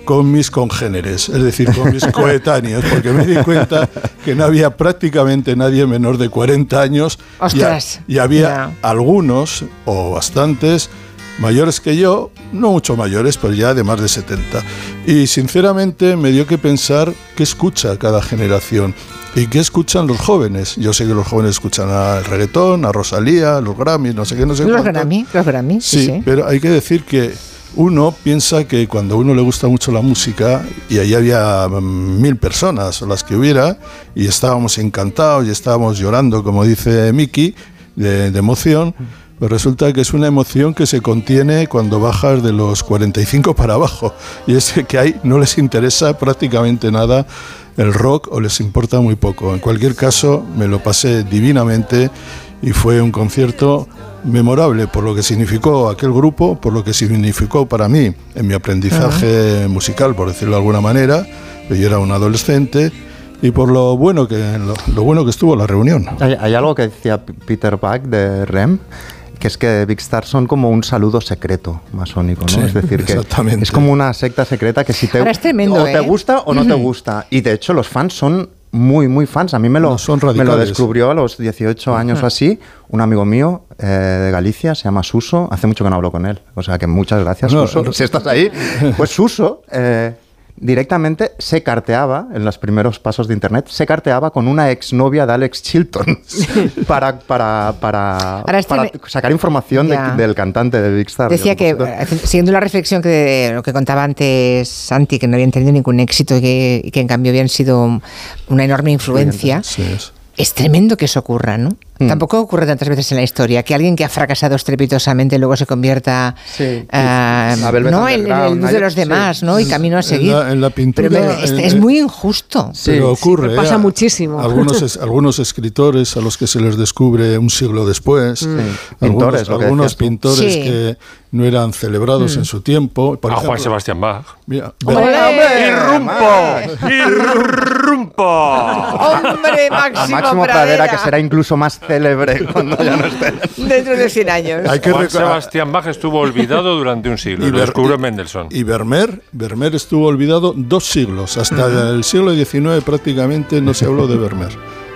con mis congéneres, es decir, con mis coetáneos, porque me di cuenta que no había prácticamente nadie menor de 40 años y a- Ostras, y, había algunos o bastantes mayores que yo, no mucho mayores, pero ya de más de 70. Y sinceramente me dio que pensar qué escucha cada generación y qué escuchan los jóvenes. Yo sé que los jóvenes escuchan al reggaetón, a Rosalía, a los Grammy, no sé qué, no sé Los cuánto. Grammy, los Grammy, sí, Sí, sí. pero hay que decir que uno piensa que cuando uno le gusta mucho la música, y ahí había mm, mil personas, o las que hubiera, y estábamos encantados y estábamos llorando, como dice Miki, de, de emoción, pues resulta que es una emoción que se contiene cuando bajas de los 45 para abajo. Y es que ahí no les interesa prácticamente nada el rock o les importa muy poco. En cualquier caso, me lo pasé divinamente y fue un concierto memorable por lo que significó aquel grupo, por lo que significó para mí en mi aprendizaje musical, por decirlo de alguna manera, que yo era un adolescente, y por lo bueno que, lo, lo bueno que estuvo la reunión. Hay, hay algo que decía Peter Buck de REM, que es que Big Star son como un saludo secreto masónico, ¿no? Sí, es decir, que es como una secta secreta que si te, Ahora es tremendo, o te ¿eh? gusta o no te gusta. Y de hecho los fans son muy, muy fans. A mí me lo, son me lo descubrió a los 18 años o así un amigo mío eh, de Galicia, se llama Suso. Hace mucho que no hablo con él. O sea que muchas gracias, No, Suso. no. Si estás ahí, pues Suso... eh, directamente se carteaba en los primeros pasos de internet, se carteaba con una exnovia de Alex Chilton para, para, para, este sacar información de- del cantante de Big Star. Decía que, eh, siguiendo la reflexión que de lo que contaba antes Santi, que no habían tenido ningún éxito y que, en cambio habían sido una enorme influencia, Sí, es. es tremendo que eso ocurra, ¿no? Mm. Tampoco ocurre tantas veces en la historia que alguien que ha fracasado estrepitosamente luego se convierta Sí. ah, Velvet ¿no? en, en el luz de los sí. demás, ¿no? Y camino a En seguir. la- en la pintura, Pero me- es, en- es muy injusto. Pero ocurre. pasa ¿eh? muchísimo. Algunos, es- algunos escritores a los que se les descubre un siglo después. Algunos, Pintores, algunos pintores Sí. que no eran celebrados en su tiempo. Por A Juan ejemplo, Sebastián Bach. mira, ¡Irrumpo! ¡Irrumpo! ¡Hombre, A Máximo, Máximo Pradera, que será incluso más célebre cuando ya no esté. Dentro de 100 años. hay que Juan Sebastián Bach estuvo olvidado durante un siglo. Y lo descubrió Mendelssohn. Y Vermeer, Vermeer estuvo olvidado dos siglos. Hasta el siglo XIX prácticamente no se habló de Vermeer.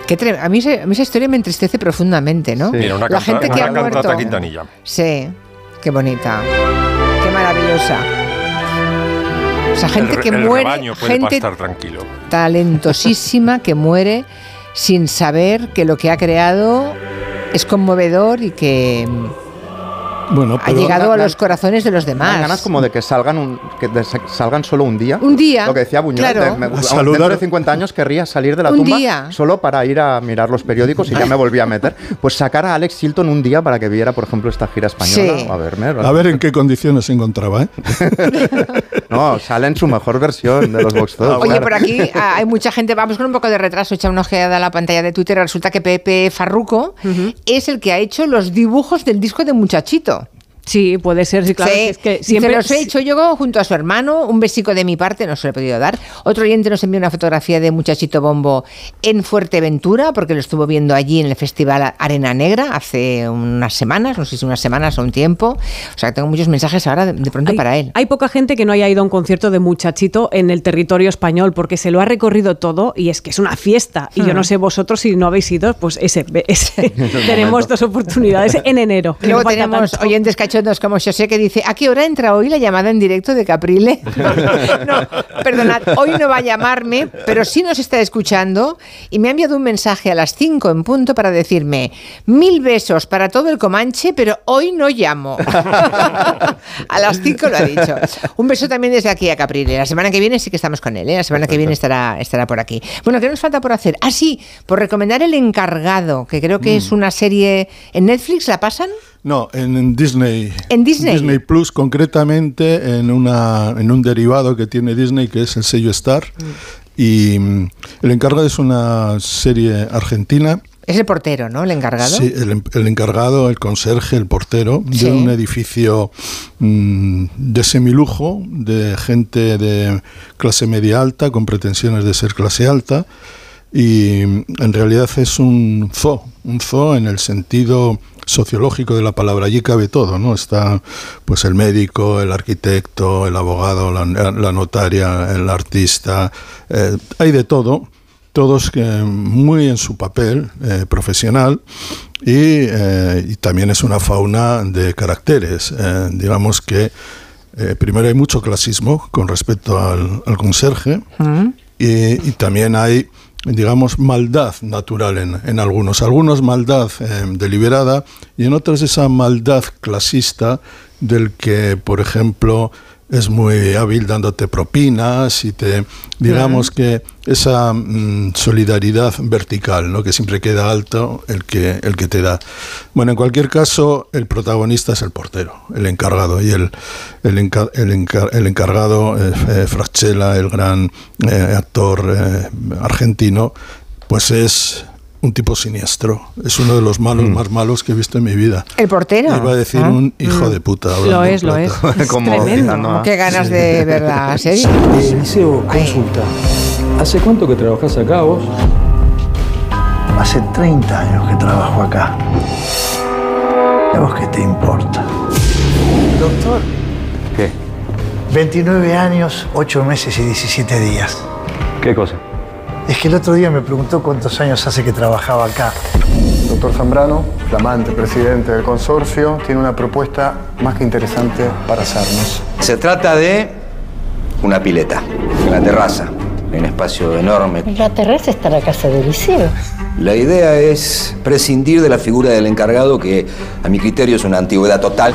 Qué a, mí, se- a mí esa historia me entristece profundamente, ¿no? Mira, una, La gente que una ha muerto. quintanilla. Sí, qué bonita. Qué maravillosa. O sea, gente el, que el muere, puede gente pastar tranquilo. talentosísima que muere sin saber que lo que ha creado es conmovedor y que Bueno, ha llegado a los corazones de los demás. ganas como de que salgan un, que de- salgan solo un día. Un día, Lo que decía Buñuel, claro. de- me- A saludar- de 50 años querría salir de la Un tumba día. solo para ir a mirar los periódicos y ya me volví a meter. Pues sacar a Alex Hilton un día para que viera, por ejemplo, esta gira española. Sí. A ver, Mer, a ver en qué condiciones se encontraba. ¿eh? No, sale en su mejor versión de los Vox Tops, Oye, claro. por aquí ah, hay mucha gente, vamos con un poco de retraso, echa una ojeada a la pantalla de Twitter, resulta que Pepe Farruco es el que ha hecho los dibujos del disco de Muchachito. Sí, puede ser, sí, claro. Sí, que es que siempre los he hecho yo junto a su hermano, un besico de mi parte, no se lo he podido dar. Otro oyente nos envió una fotografía de Muchachito Bombo en Fuerteventura, porque lo estuvo viendo allí en el Festival Arena Negra hace unas semanas, no sé si unas semanas o un tiempo. O sea, que tengo muchos mensajes ahora de, de pronto hay, para él. hay poca gente que no haya ido a un concierto de muchachito en el territorio español porque se lo ha recorrido todo y es que es una fiesta. Y yo no sé vosotros si no habéis ido, pues ese, ese- tenemos dos oportunidades en enero. que Luego no tenemos tanto. oyentes cachondos como José que dice, ¿a qué hora entra hoy la llamada en directo de Caprile? no, perdonad, hoy no va a llamarme, pero sí nos está escuchando y me ha enviado un mensaje a las 5 en punto para decirme, mil besos para todo el Comanche, pero hoy no llamo. a las 5 lo ha dicho. Un beso también desde aquí a Caprile. La semana que viene sí que estamos con él, ¿eh? la semana que viene estará, estará por aquí. Bueno, ¿qué nos falta por hacer? Ah, sí, por recomendar El Encargado, que creo que es una serie en Netflix, ¿la pasan? No, en, Disney. ¿En Disney? Plus, concretamente, en, una, en un derivado que tiene Disney, que es el sello Star. Y mm, el encargado es una serie argentina. Es el portero, ¿no? El encargado. Sí, el, el encargado, el conserje, el portero Sí. de un edificio mm, de semilujo, de gente de clase media alta, con pretensiones de ser clase alta. Y mm, en realidad es un zoo, un zoo en el sentido sociológico de la palabra. Allí cabe todo, ¿no? Está pues el médico, el arquitecto, el abogado, la, la notaria, el artista, eh, hay de todo, todos que muy en su papel eh, profesional y, eh, y también es una fauna de caracteres. Eh, digamos que eh, primero hay mucho clasismo con respecto al, al conserje y, y también hay, digamos, maldad natural en, en algunos. Algunos maldad eh, deliberada y en otros esa maldad clasista del que, por ejemplo, es muy hábil dándote propinas y te, digamos que esa mm, solidaridad vertical, ¿no? que siempre queda alto el que, el que te da. Bueno, en cualquier caso, el protagonista es el portero, el encargado, y el, el, enca- el encar- el encargado, eh, eh, Fraschella, el gran eh, actor eh, argentino, pues es un tipo siniestro. Es uno de los malos más malos que he visto en mi vida. El portero. Iba a decir Ah. un hijo de puta. Lo es, lo es. Es Como tremendo. a- Qué ganas de ver la serie. Eliseo, consulta. ¿Hace cuánto que trabajás acá vos? Hace 30 años que trabajo acá. ¿A vos qué te importa? Doctor, ¿Qué? 29 años, 8 meses y 17 días. ¿Qué cosa? Es que el otro día me preguntó cuántos años hace que trabajaba acá. Doctor Zambrano, flamante presidente del consorcio, tiene una propuesta más que interesante para hacernos. Se trata de una pileta, en la terraza, en un espacio enorme. La terraza está la casa del liceo. La idea es prescindir de la figura del encargado, que a mi criterio es una antigüedad total.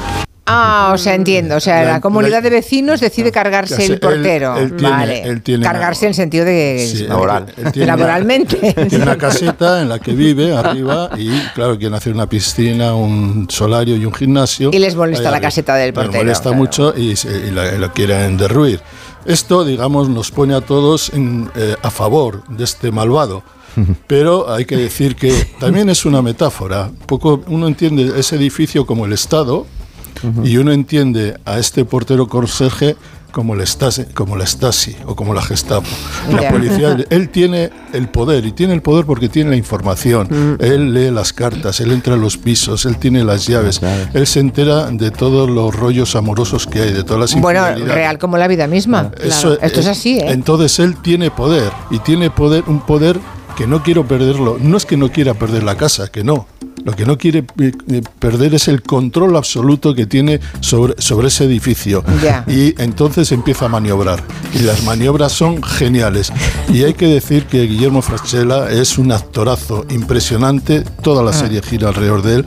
Ah, o sea, entiendo. O sea, la, La- comunidad de vecinos decide cargarse sé, el portero. él- él tiene- vale. él tiene- cargarse en el sentido de Sí, laboral. él- él tiene- Laboralmente. Tiene una caseta en la que vive arriba y, claro, quieren hacer una piscina, un solario y un gimnasio. Y les molesta la arriba. caseta del Les portero, molesta claro. mucho y, se- y la, quieren derruir. Esto, digamos, nos pone a todos en, eh, a favor de este malvado. Pero hay que decir que también es una metáfora. Poco uno entiende ese edificio como el Estado y uno entiende a este portero conserje como la Stasi, como la Stasi o como la Gestapo. La policía, él tiene el poder y tiene el poder porque tiene la información. Él lee las cartas, él entra a los pisos, él tiene las llaves, él se entera de todos los rollos amorosos que hay, de todas las Bueno, real como la vida misma. Eso, Esto es así, ¿eh? Entonces él tiene poder y tiene poder, un poder que no quiero perderlo. No es que no quiera perder la casa, que no. Lo que no quiere eh, eh, perder es el control absoluto que tiene sobre, sobre ese edificio. Y entonces empieza a maniobrar. Y las maniobras son geniales. Y hay que decir que Guillermo Fraschella es un actorazo impresionante. Toda la serie gira alrededor de él.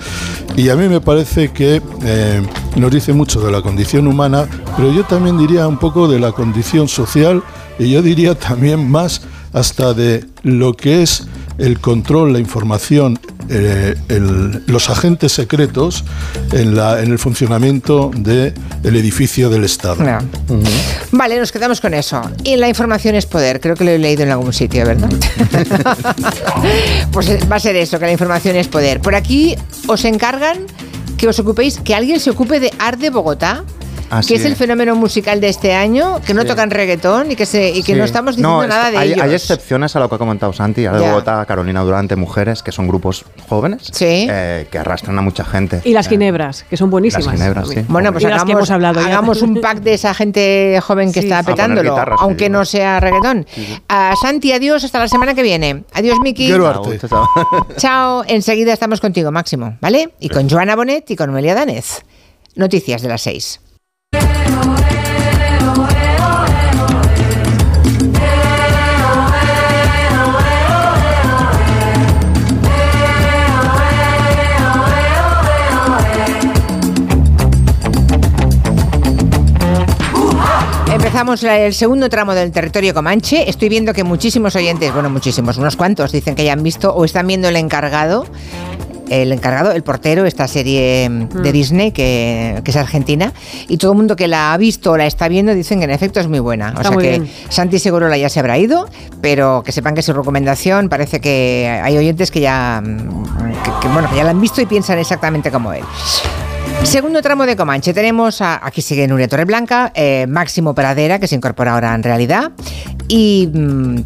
Y a mí me parece que eh, nos dice mucho de la condición humana, pero yo también diría un poco de la condición social y yo diría también más hasta de lo que es el control, la información, eh, el- los agentes secretos en, la, en el funcionamiento del edificio del Estado. Vale, nos quedamos con eso. Y la información es poder, creo que lo he leído en algún sitio, ¿verdad? pues va a ser eso, que la información es poder. Por aquí os encargan que os ocupéis, que alguien se ocupe de Art de Bogotá. Así que es el fenómeno musical de este año, que no Sí. tocan reggaetón y que, se, y que Sí. no estamos diciendo No, es nada de hay, ellos. hay excepciones a lo que ha comentado Santi, a Ya. Bogotá, Carolina Durante, Mujeres, que son grupos jóvenes eh, que arrastran a mucha gente. Y las Eh, ginebras, que son buenísimas. Las ginebras, sí. Bueno, pues Y las que hagamos, hemos hablado ya. hagamos un pack de esa gente joven que Sí. está A poner petándolo, aunque no sea reggaetón. Ah, Santi, adiós, hasta la semana que viene. Adiós, Miki. Chao, enseguida estamos contigo, Máximo, ¿vale? Y con Joana Bonet y con Noelia Danez. Noticias de las seis. Empezamos el segundo tramo del territorio Comanche. Estoy viendo que muchísimos oyentes, bueno, muchísimos, unos cuantos, dicen que ya han visto o están viendo el encargado. El encargado, el portero, esta serie mm, de Mm. Disney que, que es argentina. Y todo el mundo que la ha visto o la está viendo dicen que en efecto es muy buena. O sea muy que bien. Santi Segurola ya se habrá ido, pero que sepan que su recomendación parece que hay oyentes que ya, mm, que- que, bueno, que ya la han visto y piensan exactamente como él. Segundo tramo de Comanche. Tenemos a, aquí sigue Nuria Torreblanca, eh, Máximo Pradera, que se incorpora ahora en realidad, y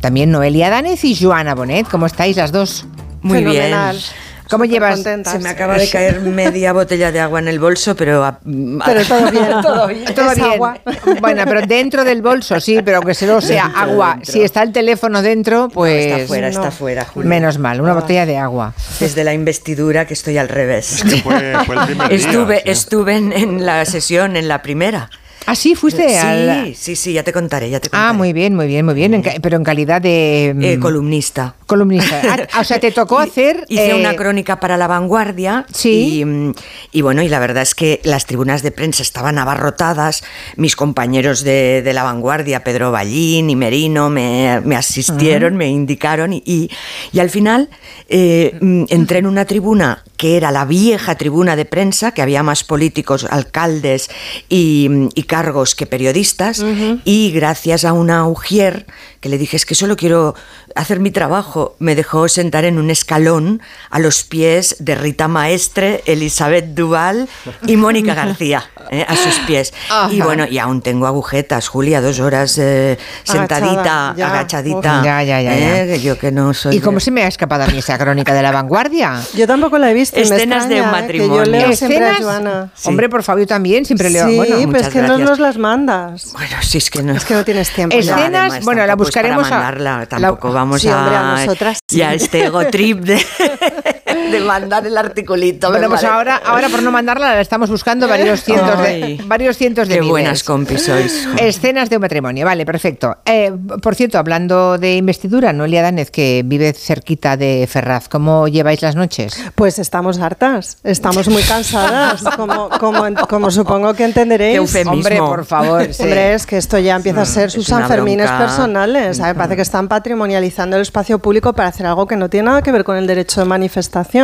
también Noelia Danez y Joana Bonet. ¿Cómo estáis las dos? Muy Fenomenal. bien. ¿Cómo llevas? Contenta, Se me acaba de caer media botella de agua en el bolso, pero... a- Pero todo bien. todo bien. Todo Es bien. agua. Bueno, pero dentro del bolso, sí, pero que solo sea Dentro, agua. dentro. Si está el teléfono dentro, pues. está fuera, está no. fuera, Julia. Menos mal, una botella de agua. Desde la investidura que estoy al revés. fue- fue el primer día, estuve sí. estuve en, en la sesión, en la primera. Ah, sí, fuiste Sí, al- sí, sí, ya te contaré, ya te contaré. Ah, muy bien, muy bien, muy bien. En pero en calidad de. mm, Eh, columnista. columnista. Ah, o sea, te tocó hacer. Hice eh, una crónica para La Vanguardia Sí. y, mm, y bueno, y la verdad es que las tribunas de prensa estaban abarrotadas. Mis compañeros de, de La Vanguardia, Pedro Ballín y Merino, me, me asistieron, me indicaron y, y, y al final eh, mm, entré en una tribuna que era la vieja tribuna de prensa, que había más políticos, alcaldes y, y cargos que periodistas, y gracias a una ujier que le dije, es que solo quiero hacer mi trabajo, me dejó sentar en un escalón a los pies de Rita Maestre, Elizabeth Duval y Mónica García, eh, a sus pies. Y bueno, y aún tengo agujetas, Julia, dos horas eh, sentadita, Agachada, ya, agachadita. uf. Ya, ya, ya, ya. eh, yo que no soy... ¿Y cómo de- se me ha escapado a mí esa crónica de la vanguardia? Yo tampoco la he visto. Escenas de un ¿eh? Que yo matrimonio. leo siempre a ¿Escenas? Joana. Hombre, por favor, yo también siempre leo. Sí, bueno, pero es muchas que no gracias. nos las mandas. Bueno, si es que no... Es que no tienes tiempo. ya. Escenas, además, bueno, la para buscaremos a- mandarla, la- tampoco vamos Sí, a, hombre, a nosotras sí. y a este ego trip de, de mandar el articulito. Bueno, pues ahora, ahora por no mandarla la estamos buscando varios cientos Ay. de, varios cientos de Qué miles. buenas compis sois. Escenas de un matrimonio, vale, perfecto. Eh, por cierto, hablando de investidura, Noelia Danez, que vive cerquita de Ferraz, ¿cómo lleváis las noches? Pues estamos hartas, estamos muy cansadas, como, como, como supongo que entenderéis. Qué. Hombre, por favor. sí. Hombre, es que esto ya empieza a ser sus Sanfermines personales. Me parece que están patrimonializando el espacio público para hacer algo que no tiene nada que ver con el derecho de manifestación.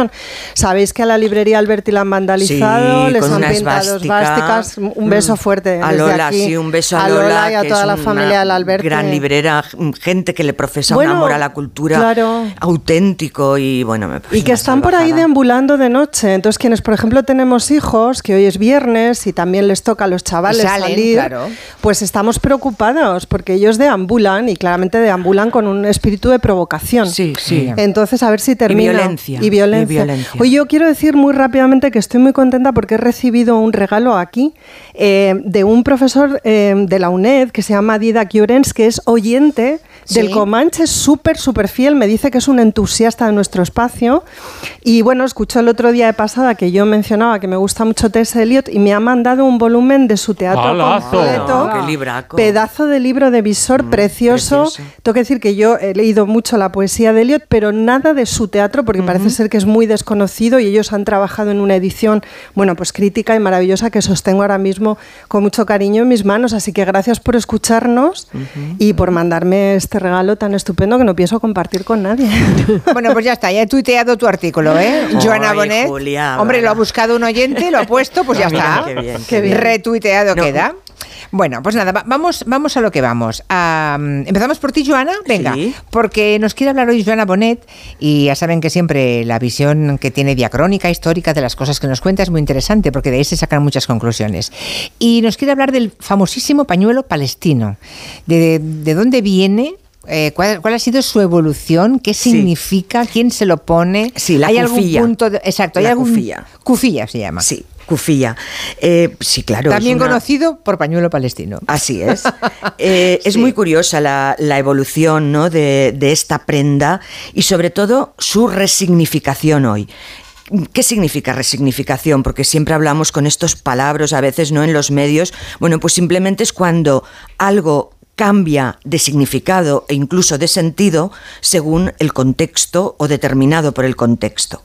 Sabéis que a la librería Alberti la han vandalizado, Sí, les han pintado esvásticas. Un beso Mm. fuerte. A desde aquí. sí, un beso a, Lola, y a que toda es la familia del Alberti. Gran librera, mm, gente que le profesa Bueno, un amor a la cultura claro. auténtico y bueno, me parece Y que están por ahí deambulando de noche. Entonces, quienes, por ejemplo, tenemos hijos, que hoy es viernes y también les toca a los chavales Y salen, salir, claro. pues estamos preocupados porque ellos deambulan y claramente deambulan con un espíritu de provocación. Sí, sí. Entonces, a ver si termina. violencia, Y violencia. Y violencia. Oye, yo quiero decir muy rápidamente que estoy muy contenta porque he recibido un regalo aquí eh, de un profesor eh, de la UNED que se llama Dida Llorens, que es oyente del Sí. Comanche, súper, súper fiel. Me dice que es un entusiasta de nuestro espacio. Y bueno, escuchó el otro día de pasada que yo mencionaba que me gusta mucho T.S. Eliot y me ha mandado un volumen de su teatro ¡Halazo! completo. Ah, qué libraco. Pedazo de libro de visor precioso. precioso. Tengo que decir que yo he leído mucho la poesía de Eliot, pero nada de su teatro, porque parece ser que es muy desconocido y ellos han trabajado en una edición, bueno, pues crítica y maravillosa que sostengo ahora mismo con mucho cariño en mis manos. Así que gracias por escucharnos y por mandarme este regalo tan estupendo que no pienso compartir con nadie. Bueno, pues ya está, ya he tuiteado tu artículo, ¿eh? Joana Bonet. Julia, Hombre, lo ha buscado un oyente, lo ha puesto, pues ya Mira, está. qué bien, qué bien. Retuiteado No. queda. Bueno, pues nada, va- vamos, vamos a lo que vamos. Ah, empezamos por ti, Joana. Venga, Sí. porque nos quiere hablar hoy Joana Bonet y ya saben que siempre la visión que tiene diacrónica, histórica de las cosas que nos cuenta es muy interesante porque de ahí se sacan muchas conclusiones. Y nos quiere hablar del famosísimo pañuelo palestino. De, de dónde viene. Eh, ¿cuál, cuál ha sido su evolución? ¿Qué Sí. significa? ¿Quién se lo pone? Sí, la ¿Hay algún punto de- exacto, hay La algún cufilla. cufilla se llama. Sí, cufilla. Eh, sí, claro. También una- conocido por pañuelo palestino. Así es. Eh, es muy curiosa la, la evolución ¿no? de, de esta prenda y sobre todo su resignificación hoy. ¿Qué significa resignificación? Porque siempre hablamos con estos palabras a veces no en los medios. Bueno, pues simplemente es cuando algo cambia de significado e incluso de sentido según el contexto o determinado por el contexto.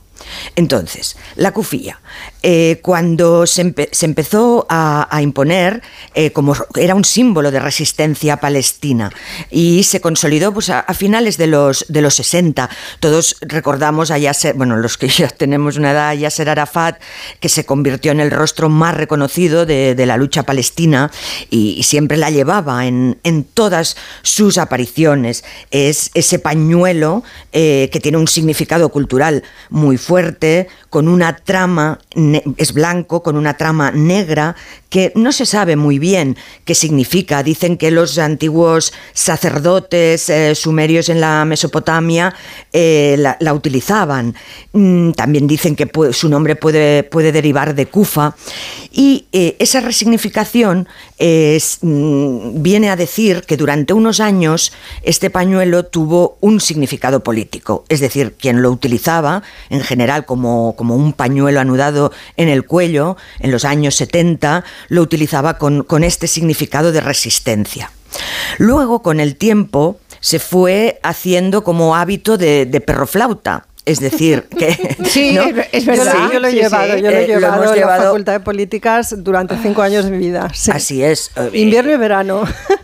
Entonces, la cufilla. Eh, cuando se, empe- se empezó a, imponer eh, como era un símbolo de resistencia palestina y se consolidó pues, a, finales de los, de los 60. Todos recordamos a Yasser, bueno, los que ya tenemos una edad, Yasser Arafat, que se convirtió en el rostro más reconocido de, la lucha palestina y, y siempre la llevaba en, en todas sus apariciones. Es ese pañuelo eh, que tiene un significado cultural muy fuerte fuerte, con una trama, es blanco, con una trama negra, que no se sabe muy bien qué significa. Dicen que los antiguos sacerdotes eh, sumerios en la Mesopotamia eh, la, utilizaban. Mm, También dicen que su nombre puede, puede derivar de Kufa. Y eh, esa resignificación es, mm, viene a decir que durante unos años este pañuelo tuvo un significado político. Es decir, quien lo utilizaba en general como, como un pañuelo anudado en el cuello en los años 70 lo utilizaba con, con este significado de resistencia. Luego, con el tiempo, se fue haciendo como hábito de, de perroflauta. Es decir, que. Sí, ¿no? es verdad. Sí, yo lo he sí, llevado, sí. yo lo he Eh, llevado hemos en la llevado- Facultad de Políticas durante cinco años de mi vida. sí. Así es. Invierno y verano.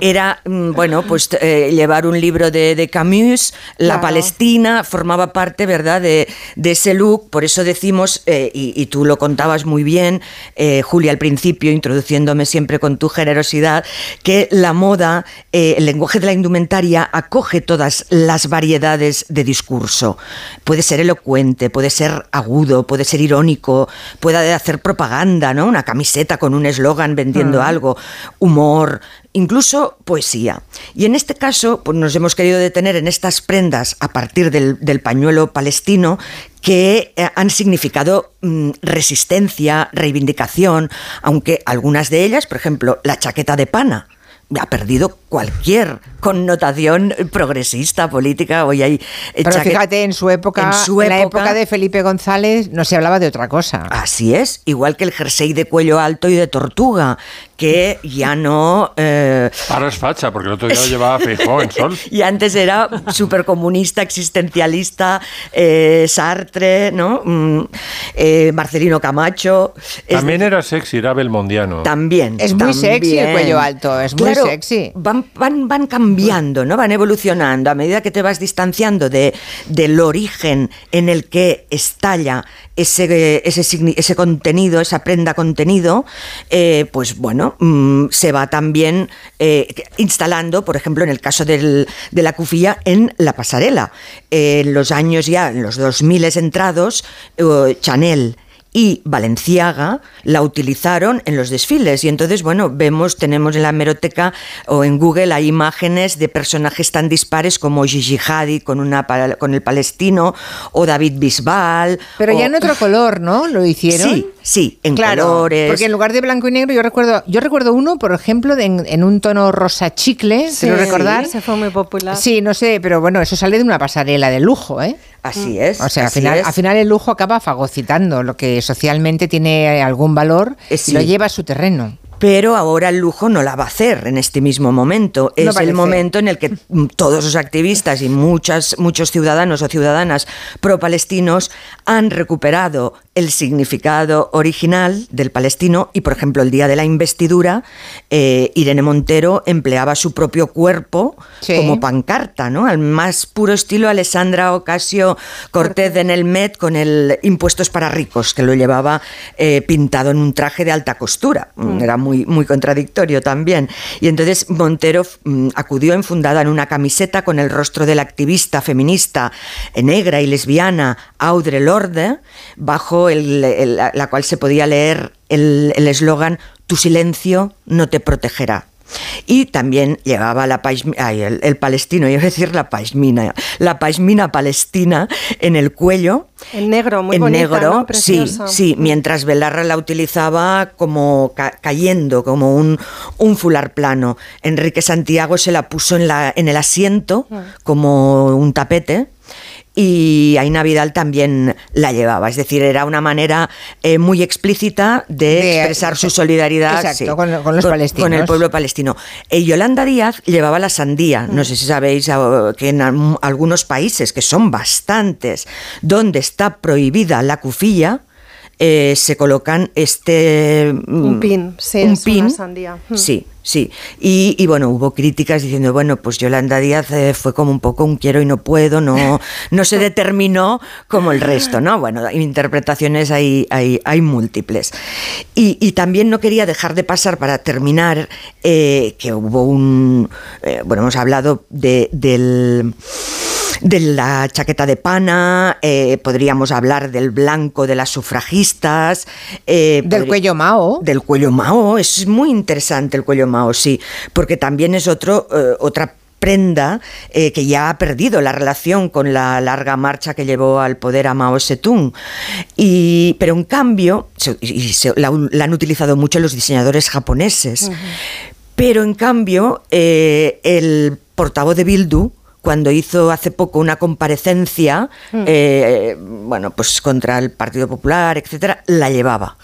Era, mm, bueno, pues eh, llevar un libro de, de Camus, La Claro. Palestina, formaba parte, ¿verdad?, de, de ese look. Por eso decimos, eh, y, y tú lo contabas muy bien, eh, Julia, al principio, introduciéndome siempre con tu generosidad, que la moda, el lenguaje de la indumentaria acoge todas las variedades de discurso. Puede ser elocuente, puede ser agudo, puede ser irónico, puede hacer propaganda, ¿no? Una camiseta con un eslogan vendiendo Mm. algo, humor, incluso poesía. Y en este caso, pues nos hemos querido detener en estas prendas a partir del, del pañuelo palestino que eh, han significado mm, resistencia, reivindicación, aunque algunas de ellas, por ejemplo, la chaqueta de pana, ha perdido cualquier connotación progresista, política. Hoy hay eh, Pero fíjate, en su época, en su la época- época de Felipe González, no se hablaba de otra cosa. Así es, igual que el jersey de cuello alto y de tortuga, que ya no... eh, Ahora es facha, porque el otro día lo llevaba Feijóo en sol. y antes era súper comunista, existencialista, eh, Sartre, ¿no? Mm, eh, Marcelino Camacho. Es También era sexy, era belmondiano. También. Es muy sexy el cuello alto, es muy Claro, sexy. Van, van, van cambiando, ¿no? Van evolucionando. A medida que te vas distanciando de, del origen en el que estalla ese, ese, contenido, esa prenda contenido, eh, pues bueno, mm, se va también eh, instalando, por ejemplo, en el caso del- de la cufilla, en la pasarela. En los años ya, en los 2000 entrados, eh, Chanel y Valenciaga la utilizaron en los desfiles. Y entonces, bueno, vemos, tenemos en la hemeroteca o en Google hay imágenes de personajes tan dispares como Gigi Hadid con, una, con el palestino o David Bisbal. Pero ya en otro color, ¿no? Lo hicieron. Sí, sí, en claro, colores. Porque en lugar de blanco y negro, yo recuerdo, yo recuerdo uno, por ejemplo, de en, en un tono rosa chicle, Sí, ¿te lo recordar? Se fue muy popular. Sí, no sé, pero bueno, eso sale de una pasarela de lujo, ¿eh? Así es. O sea, al final, es. al final el lujo acaba fagocitando lo que socialmente tiene algún valor Eh, y lo lleva a su terreno. Pero ahora el lujo no la va a hacer en este mismo momento. Es el momento en el que todos los activistas y muchas, muchos ciudadanos o ciudadanas pro-palestinos han recuperado el significado original del palestino y, por ejemplo, el día de la investidura, eh, Irene Montero empleaba su propio cuerpo Sí. como pancarta, ¿no? Al más puro estilo Alessandra Ocasio Cortez en el Met con el Impuestos para ricos, que lo llevaba eh, pintado en un traje de alta costura. Mm, Era muy, muy contradictorio también. Y entonces Montero mm, acudió enfundada en una camiseta con el rostro de la activista feminista eh, negra y lesbiana Audre Lorde, bajo el- la cual se podía leer el eslogan Tu silencio no te protegerá. Y también llevaba la ay, el, el palestino, iba a decir la paismina, la paismina palestina en el cuello. En negro, muy en bonita, negro, ¿no? sí, sí, mientras Belarra la utilizaba como ca- cayendo, como un, un fular plano. Enrique Santiago se la puso en, la, en el asiento Mm. como un tapete. Y Aina Vidal también la llevaba, es decir, era una manera eh, muy explícita de, De- expresar su solidaridad Exacto, sí, con- con los palestinos. con el pueblo palestino. Eh, Yolanda Díaz llevaba la sandía. Mm. No sé si sabéis ah, que en al- algunos países, que son bastantes, donde está prohibida la cufilla, eh, se colocan este... Un mm, pin, sí, un es pin. una sandía. Mm. Sí, sí. Y, y bueno, hubo críticas diciendo, bueno, pues Yolanda Díaz eh, fue como un poco un quiero y no puedo, no, no se determinó como el resto, ¿no? Bueno, interpretaciones hay, hay, hay múltiples. Y, y también no quería dejar de pasar para terminar eh, que hubo un... eh, bueno, hemos hablado de, del de la chaqueta de pana, eh, podríamos hablar del blanco de las sufragistas. eh, Del cuello Mao. Del cuello Mao, es muy interesante el cuello Mao, sí, porque también es otro, eh, otra prenda eh, que ya ha perdido la relación con la larga marcha que llevó al poder a Mao Zedong. Y, pero en cambio, se- y se- la, la han utilizado mucho los diseñadores japoneses. Pero en cambio, eh, el portavoz de Bildu, cuando hizo hace poco una comparecencia, eh, bueno, pues contra el Partido Popular, etcétera, la llevaba.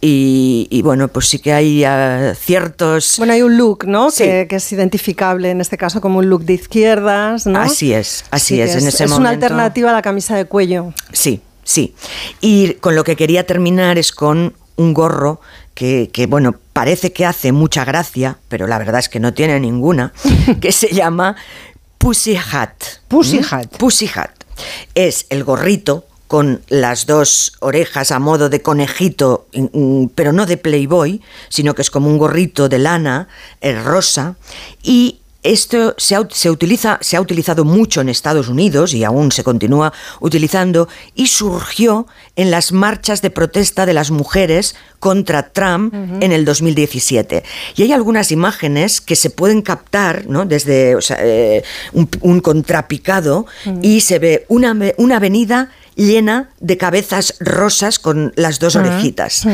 Y, y bueno, pues sí que hay ah, ciertos. Bueno, hay un look, ¿no? Sí. Que, que es identificable en este caso como un look de izquierdas, ¿no? Así es, así Sí, es. que En ese es una momento- alternativa a la camisa de cuello. Sí, sí. Y con lo que quería terminar es con un gorro que, que, bueno, parece que hace mucha gracia, pero la verdad es que no tiene ninguna, que se llama Pussy Hat. Pussy ¿Mm? Hat. Pussy Hat. Es el gorrito con las dos orejas a modo de conejito, mm, mm, pero no de Playboy, sino que es como un gorrito de lana eh, rosa. Y esto se ha, se utiliza, se ha utilizado mucho en Estados Unidos y aún se continúa utilizando y surgió en las marchas de protesta de las mujeres contra Trump en el 2017. Y hay algunas imágenes que se pueden captar ¿no? desde o sea, eh, un, un contrapicado y se ve una, una avenida llena de cabezas rosas con las dos Ah, orejitas.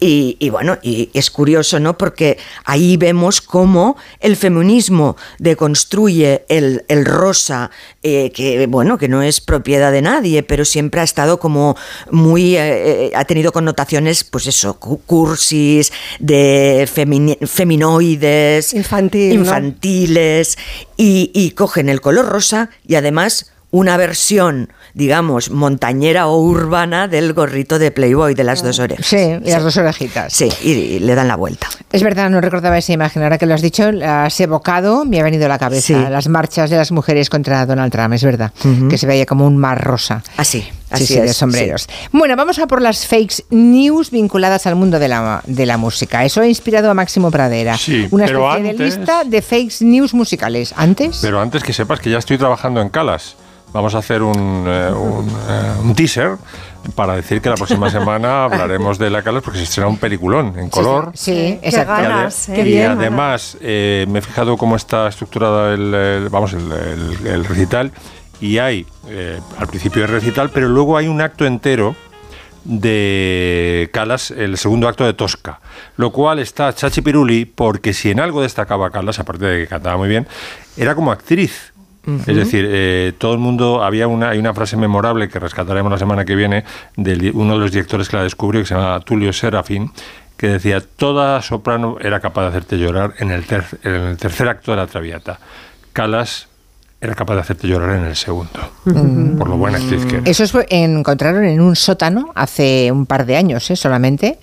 Y, y bueno, y es curioso, ¿no? Porque ahí vemos cómo el feminismo deconstruye el, el rosa, eh, que bueno, que no es propiedad de nadie, pero siempre ha estado como muy, eh, eh, ha tenido connotaciones, pues eso, cu- cursis, de femini- feminoides, Infantil, ¿no? infantiles, y, y cogen el color rosa y además una versión, digamos, montañera o urbana del gorrito de Playboy de las dos orejas. Sí, y las dos orejitas. Sí, y, y le dan la vuelta. Es verdad, no recordaba esa imagen. Ahora que lo has dicho, la has evocado, me ha venido a la cabeza. Sí. Las marchas de las mujeres contra Donald Trump, es verdad. Que se veía como un mar rosa. Así, Sí, así sí, de es, sombreros. Bueno, vamos a por las fakes news vinculadas al mundo de la, de la música. Eso ha inspirado a Máximo Pradera. Sí, Una especie de lista de fakes news musicales. ¿Antes? Pero antes que sepas que ya estoy trabajando en Calas. Vamos a hacer un, eh, un, eh, un teaser para decir que la próxima semana hablaremos de la Calas porque se estrena un peliculón en color. Sí, Qué exacto. ganas, Y ¿eh? ade- y además eh, me he fijado cómo está estructurado el, el- vamos, el, el- el recital y hay eh, al principio el recital, pero luego hay un acto entero de Calas, el segundo acto de Tosca, lo cual está Chachi Piruli porque si en algo destacaba Calas, aparte de que cantaba muy bien, era como actriz. Es decir, eh, todo el mundo, había una, hay una frase memorable que rescataremos la semana que viene de uno de los directores que la descubrió, que se llama Tulio Serafín, que decía, toda soprano era capaz de hacerte llorar en el, ter- en el tercer acto de la Traviata. Calas era capaz de hacerte llorar en el segundo, por lo buena actriz que era. Eso fue- encontraron en un sótano hace un par de años ¿eh? solamente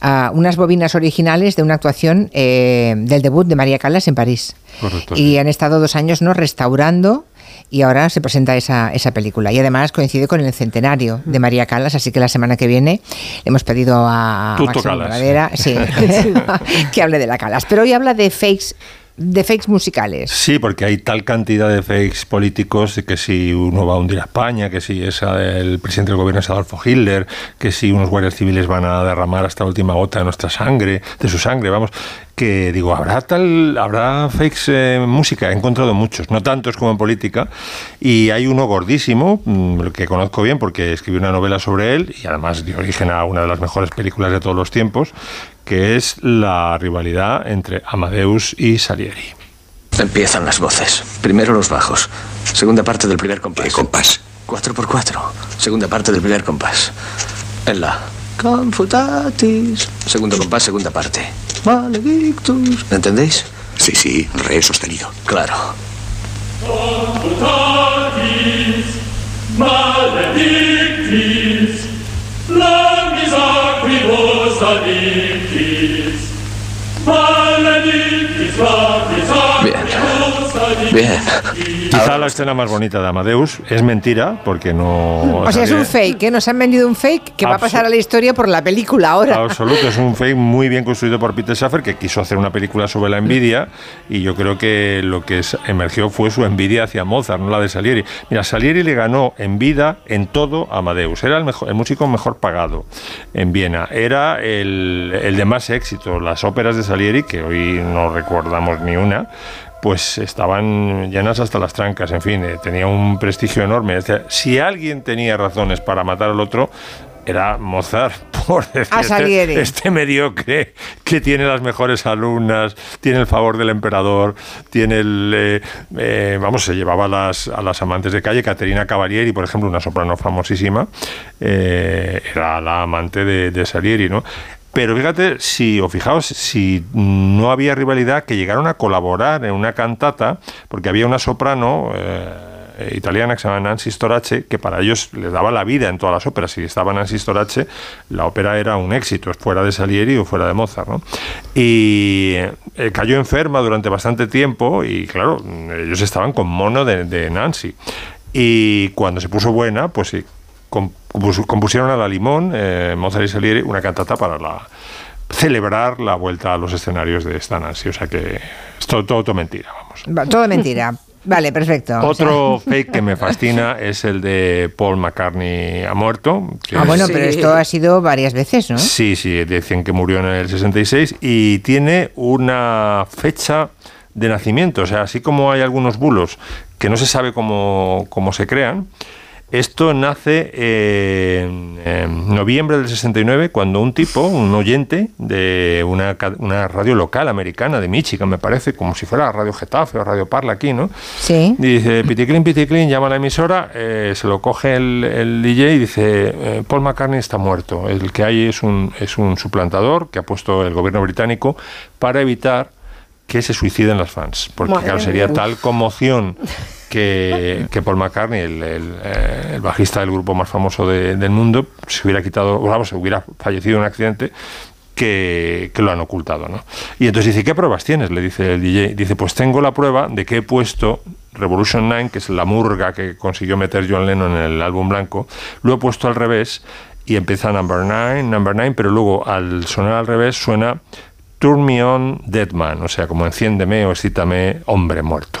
ah, unas bobinas originales de una actuación eh, del debut de María Callas en París. Correcto, Y han estado dos años ¿no? restaurando y ahora se presenta esa, esa película. Y además coincide con el centenario de María Callas, así que la semana que viene le hemos pedido a Tuto. Pradera sí, que hable de la Callas. Pero hoy habla de fakes, de fakes musicales. Sí, porque hay tal cantidad de fakes políticos que si uno va a hundir a España, que si es el presidente del gobierno es Adolfo Hitler, que si unos guardias civiles van a derramar hasta la última gota de nuestra sangre, de su sangre, vamos, que digo, habrá tal, habrá fakes eh, en música, he encontrado muchos, no tantos como en política, y hay uno gordísimo, mm, que conozco bien porque escribí una novela sobre él y además dio origen a una de las mejores películas de todos los tiempos, que es la rivalidad entre Amadeus y Salieri. Empiezan las voces. Primero los bajos. Segunda parte del primer compás. ¿Qué compás? 4 por 4 Segunda parte del primer compás. En la. Confutatis. Segundo compás, segunda parte. Maledictus. ¿Me entendéis? Sí, sí, re sostenido. Claro. Maledictis. Maledictis, acribos Bien. Quizá la escena más bonita de Amadeus es mentira, porque no. O sea, es un fake, ¿eh? Nos han vendido un fake que va a pasar a la historia por la película ahora. Absoluto, es un fake muy bien construido por Peter Schaffer que quiso hacer una película sobre la envidia y yo creo que lo que emergió fue su envidia hacia Mozart, no la de Salieri. Mira, Salieri le ganó en vida en todo a Amadeus. Era el, mejor, el músico mejor pagado en Viena. Era el, el de más éxito. Las óperas de Salieri, que hoy no recordamos ni una, pues estaban llenas hasta las trancas, en fin, eh, tenía un prestigio enorme. O sea, si alguien tenía razones para matar al otro, era Mozart, por decir, este, este mediocre que tiene las mejores alumnas, tiene el favor del emperador, tiene el... eh, eh, vamos, se llevaba a las, a las amantes de calle, Caterina Cavalieri, por ejemplo, una soprano famosísima, eh, era la amante de, de Salieri, ¿no? Pero fíjate, si, o fijaos, si no había rivalidad, que llegaron a colaborar en una cantata, porque había una soprano eh, italiana que se llama Nancy Storace, que para ellos les daba la vida en todas las óperas. Si estaba Nancy Storace, la ópera era un éxito, fuera de Salieri o fuera de Mozart. ¿no? Y eh, cayó enferma durante bastante tiempo y, claro, ellos estaban con mono de, de Nancy. Y cuando se puso buena, pues sí, compus- compusieron a la Limón, eh, Mozart y Salieri, una cantata para la celebrar la vuelta a los escenarios de esta Nancy. O sea que es todo, todo, todo mentira. Va, Todo mentira. Vale, perfecto. O sea- Otro fake que me fascina es el de Paul McCartney ha muerto. Ah, bueno, es- pero esto ha sido varias veces, ¿no? Sí, sí, dicen que murió en el 66 y tiene una fecha de nacimiento. O sea, así como hay algunos bulos que no se sabe cómo, cómo se crean, esto nace en, en noviembre del 69 cuando un tipo, un oyente de una, una radio local americana de Michigan, me parece, como si fuera Radio Getafe o Radio Parla aquí, ¿no? Sí. Dice, Piticlin, Piticlin, llama a la emisora, eh, se lo coge el, el DJ y dice, eh, Paul McCartney está muerto. El que hay es un, es un suplantador que ha puesto el gobierno británico para evitar que se suiciden las fans. Porque Madre claro, sería tal conmoción que, Paul McCartney, eh, el bajista del grupo más famoso de- del mundo, se hubiera quitado, vamos, hubiera fallecido en un accidente que, que lo han ocultado. ¿no? Y entonces dice, ¿qué pruebas tienes? Le dice el DJ. Dice, pues tengo la prueba de que he puesto Revolution 9, que es la murga que consiguió meter John Lennon en el álbum blanco, lo he puesto al revés y empieza number 9, number 9, pero luego al sonar al revés suena Turn me on, dead man, o sea, como enciéndeme o excítame, hombre muerto.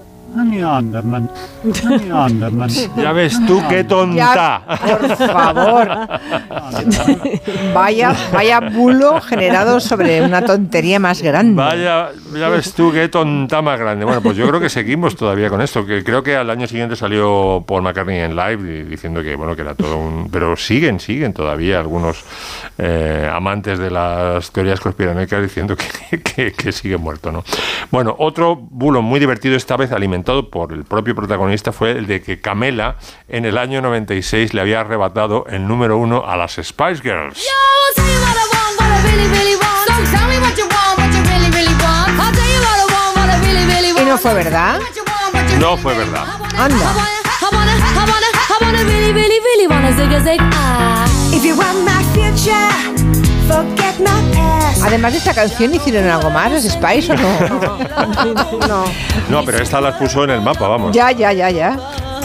Ya ves tú qué tonta. Ya, por favor. Vaya, vaya bulo generado sobre una tontería más grande. Vaya, ya ves tú qué tonta más grande. Bueno, pues yo creo que seguimos todavía con esto. Que creo que al año siguiente salió Paul McCartney en live diciendo que bueno que era todo un. Pero siguen, siguen todavía algunos eh, amantes de las teorías conspiranoicas diciendo que, que- que sigue muerto, ¿no? Bueno, otro bulo muy divertido esta vez alimentado por el propio protagonista fue el de que Camela en el año 96 le había arrebatado el número uno a las Spice Girls. Y no fue verdad. No fue verdad. Anda. Además de esta canción, ¿hicieron algo más los Spice o no? no. No, pero esta las puso en el mapa, vamos. Ya, ya, ya, ya.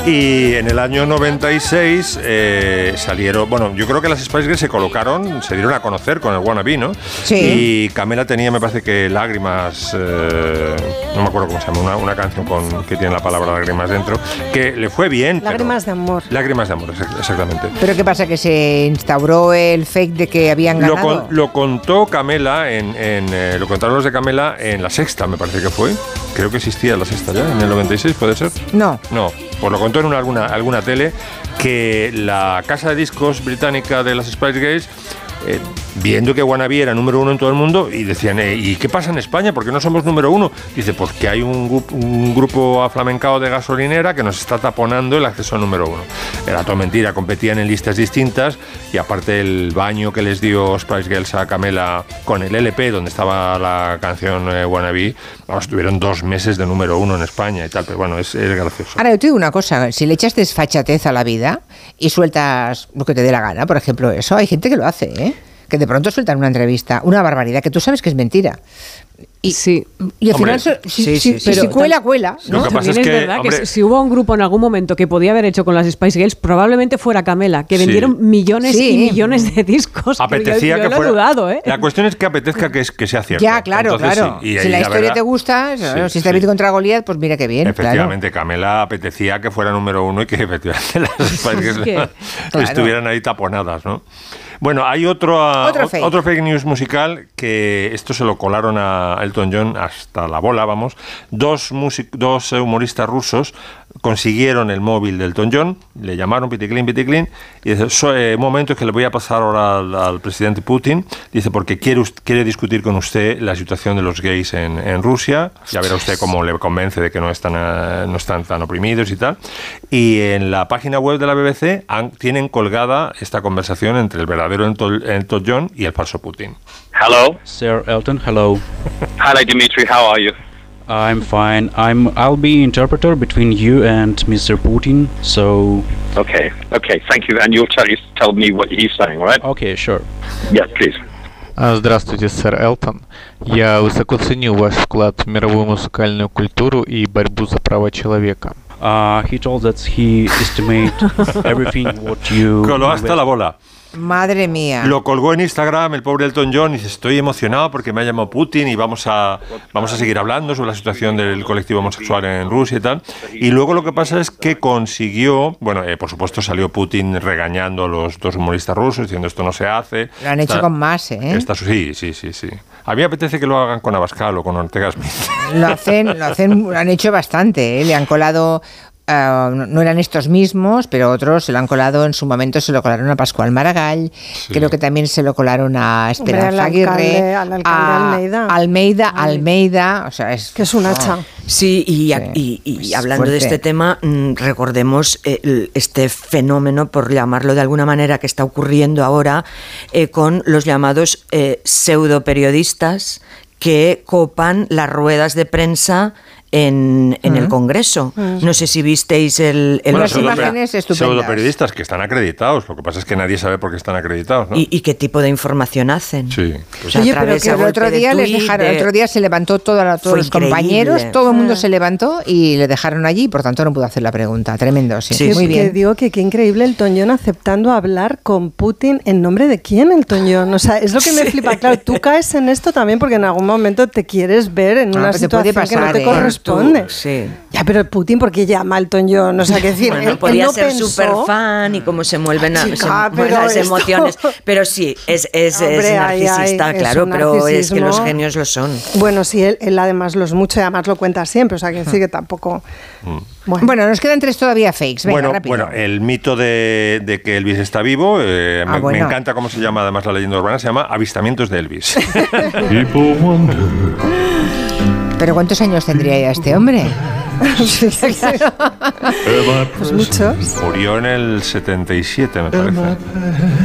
Y en el año 96 eh, salieron, bueno, yo creo que las Spice Girls se colocaron, se dieron a conocer con el Wannabe, ¿no? Sí. Y Camela tenía, me parece que lágrimas, eh, no me acuerdo cómo se llama, una, una canción con, que tiene la palabra lágrimas dentro, que le fue bien. pero- Lágrimas de amor. lágrimas de amor, exac- exactamente. ¿Pero qué pasa? ¿Que se instauró el fake de que habían Lo, ganado? con- lo contó Camela, en, en, eh, lo contaron los de Camela en la sexta, me parece que fue. Creo que existía la sexta ya, en el 96, ¿puede ser? No. No, pues lo contó en una- alguna, alguna tele que la casa de discos británica de las Spice Girls eh, viendo que Wannabe era número uno en todo el mundo y decían, eh, ¿y qué pasa en España? ¿Por qué no somos número uno? Dice, pues que hay un, un grupo aflamencado de gasolinera que nos está taponando el acceso número uno. Era todo mentira, competían en listas distintas y aparte el baño que les dio Spice Girls a Camela con el LP donde estaba la canción eh, Wannabe, vamos, tuvieron dos meses de número uno en España y tal, pero bueno, es, es gracioso. Ahora, yo te digo una cosa, si le echas desfachatez a la vida y sueltas lo que te dé la gana, por ejemplo, eso, hay gente que lo hace, ¿eh? Que de pronto sueltan una entrevista, una barbaridad, que tú sabes que es mentira. Y, sí. y al Hombre. final, si, Sí, si- sí, si Pero cuela, cuela. Lo ¿no? que pasa También es es que, verdad que hombre- si, si hubo un grupo en algún momento que podía haber hecho con las Spice Girls, probablemente fuera Camela, que Sí. vendieron millones Sí. y millones de discos. pero yo- Apetecía yo que lo fuera. dudado, ¿eh? La cuestión es que apetezca que, es- que sea cierto. Ya, claro, Entonces, claro. sí, y- si y la historia verdad- te gusta, claro, Sí, si está sí. David contra Goliat, pues mira qué bien. claro. Efectivamente, Camela apetecía que fuera número uno y que efectivamente las Spice Girls que, claro. estuvieran ahí taponadas, ¿no? Bueno, hay otro, ah, Otro ot- fake. otro fake news musical que esto se lo colaron a Elton John hasta la bola, vamos. Dos, music- dos humoristas rusos consiguieron el móvil de Elton John, le llamaron Piticlin, Piticlin, y dice, "So- eh, un momento es que le voy a pasar ahora al, al presidente Putin, dice, porque quiere, quiere discutir con usted la situación de los gays en, en Rusia, ya verá usted cómo le convence de que no están, eh, no están tan oprimidos y tal. Y en la página web de la BBC han- tienen colgada esta conversación entre el verdadero Elton, Elton John y el falso Putin. Hello. Sir Elton, hello. Hello, Dimitri. How are you? I'm fine. I'm I'll be interpreter between you and Mr. Putin. So Okay. Okay. Thank you. And you'll tell you tell me what he's saying, right? Okay, sure. Yes, please. А, Здравствуйте, сэр Элтон. Я высоко ценю ваш вклад в мировую музыкальную культуру и борьбу за права человека. uh, he told that he estimate everything what you Coló hasta la bola. Madre mía. Lo colgó en Instagram el pobre Elton John y dice, estoy emocionado porque me ha llamado Putin y vamos a, vamos a seguir hablando sobre la situación del colectivo homosexual en Rusia y tal. Y luego lo que pasa es que consiguió, bueno, eh, por supuesto salió Putin regañando a los dos humoristas rusos diciendo esto no se hace. Lo han hecho Está- con más, ¿eh? está- sí, sí, sí, sí. A mí me apetece que lo hagan con Abascal o con Ortega Smith. Lo hacen, lo hacen, lo han hecho bastante, ¿eh? le han colado. Ah, no eran estos mismos, pero otros se lo han colado en su momento, se lo colaron a Pascual Maragall, creo que también se lo colaron a Esperanza al Aguirre, alcalde- al alcalde a Almeida. Almeida, Almeida, o sea, es Que es un hacha. Sí, y, y- y hablando de este tema, mm, recordemos eh, el- este fenómeno, por llamarlo de alguna manera, que está ocurriendo ahora eh, con los llamados eh, pseudo periodistas que copan las ruedas de prensa en, en el Mm. Congreso. Mm. No sé si visteis el... el Bueno, reportaje. pseudo periodistas que están acreditados. Lo que pasa es que nadie sabe por qué están acreditados, ¿no? ¿Y, y qué tipo de información hacen? Sí. A Oye, pero que el otro de día les dejaron, el de- otro día se levantó toda la- todos Fue los increíble. compañeros, todo el mundo Ah. se levantó y le dejaron allí, por tanto no pudo hacer la pregunta. Tremendo, sí. Que- Muy que bien. digo que qué increíble el John aceptando hablar con Putin en nombre de quién el John. O sea, es lo que me flipa. Claro, tú caes en esto también porque en algún momento te quieres ver en Ah, una puede situación que no pasar, te ¿eh? corresponde. Tú, sí. Ya, pero Putin, ¿por qué llama al John? O sea, que decir, Bueno, él, él podía no ser súper fan y cómo se mueven a- Chica, se mueven pero las esto- emociones. Pero sí, es, es, Hombre, narcisista, ay, claro, pero es que los genios lo son. Bueno, sí, él, él además los mucho y además lo cuenta siempre. O sea, que decir que tampoco. Bueno. nos quedan tres todavía fakes. Venga, bueno, rápido. bueno, el mito de, de que Elvis está vivo, eh, Ah, me, bueno. me encanta cómo se llama además la leyenda urbana, se llama Avistamientos de Elvis. Pero ¿cuántos años tendría ya este hombre? Pues muchos. Murió en el 77, me parece.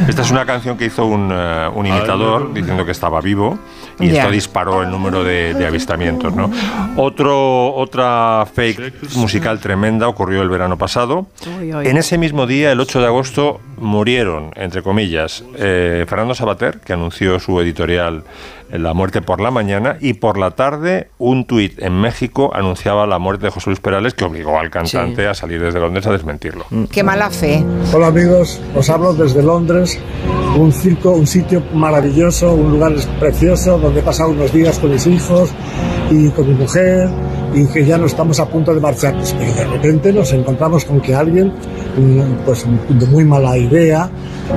Esta es una canción que hizo un, eh, un imitador diciendo que estaba vivo y esto disparó el número de, de avistamientos. ¿no? Otro, otra fake musical tremenda ocurrió el verano pasado. En ese mismo día, el 8 de agosto, murieron, entre comillas, eh, Fernando Sabater, que anunció su editorial eh, La muerte por la mañana, y por la tarde un tuit en México anunciaba la muerte de José Luis Perales, que obligó al cantante a salir desde Londres a desmentirlo. Qué mala fe. Hola amigos, os hablo desde Londres, un circo, un sitio maravilloso, un lugar precioso donde he pasado unos días con mis hijos y con mi mujer y que ya no estamos a punto de marcharnos, pero de repente nos encontramos con que alguien, mm, pues de muy mala idea,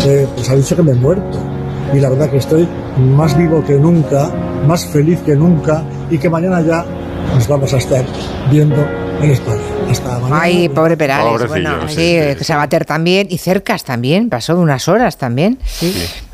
eh, pues ha dicho que me he muerto. Y la verdad que estoy más vivo que nunca, más feliz que nunca y que mañana ya nos vamos a estar viendo en España. Hasta mañana. Ay, pobre Perales. Pobrecillo, bueno, sí, sí, sí, sí. Sabater también. Y Cercas también. Pasó unas horas también.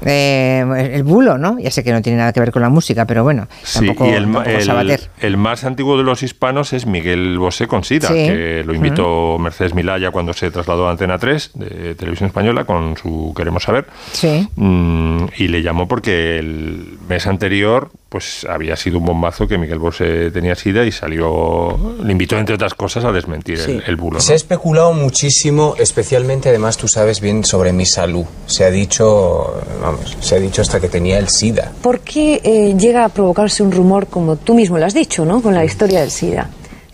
Eh, el bulo, ¿no? Ya sé que no tiene nada que ver con la música, pero bueno, Sí, tampoco, y el, tampoco el- Sabater. el más antiguo de los hispanos es Miguel Bosé con SIDA, Sí. que lo invitó Mercedes Milaya cuando se trasladó a Antena 3 de Televisión Española con su Queremos Saber. Sí. Mm, y le llamó porque el mes anterior pues había sido un bombazo que Miguel Bosé tenía SIDA y salió, le invitó entre otras cosas a desmentir el, el bulo. ¿no? Se ha especulado muchísimo, especialmente además tú sabes bien sobre mi salud. Se ha dicho, vamos, se ha dicho hasta que tenía el SIDA. ¿Por qué eh, llega a provocarse un rumor, como tú mismo lo has dicho, ¿no? con la historia del SIDA?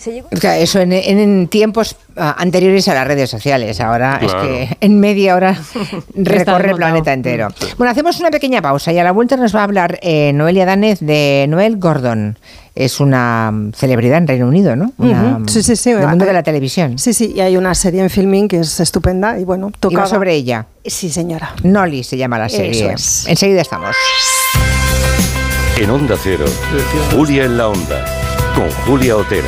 Se llegó- Claro, Eso en, en- en tiempos ah, anteriores a las redes sociales. Ahora Claro. es que en media hora recorre el planeta entero. Bueno, hacemos una pequeña pausa y a la vuelta nos va a hablar eh, Noelia Danez de Noel Gordon. Es una celebridad en Reino Unido, ¿no? Una, Sí, sí, sí. Del mundo de la televisión. Sí, sí, y hay una serie en filming que es estupenda y bueno, toca sobre ella. Sí, señora. Nolly se llama la serie. Eso es. Enseguida estamos. En Onda Cero, Julia en la Onda, con Julia Otero.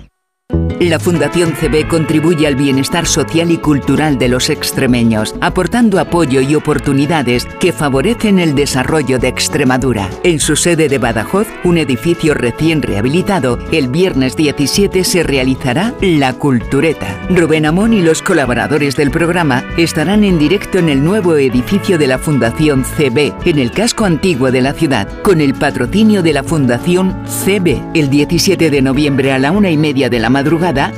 La Fundación CB contribuye al bienestar social y cultural de los extremeños, aportando apoyo y oportunidades que favorecen el desarrollo de Extremadura. En su sede de Badajoz, un edificio recién rehabilitado, el viernes 17 se realizará La Cultureta. Rubén Amón y los colaboradores del programa estarán en directo en el nuevo edificio de la Fundación CB, en el casco antiguo de la ciudad, con el patrocinio de la Fundación CB. El 17 de noviembre a la una y media de la madrugada,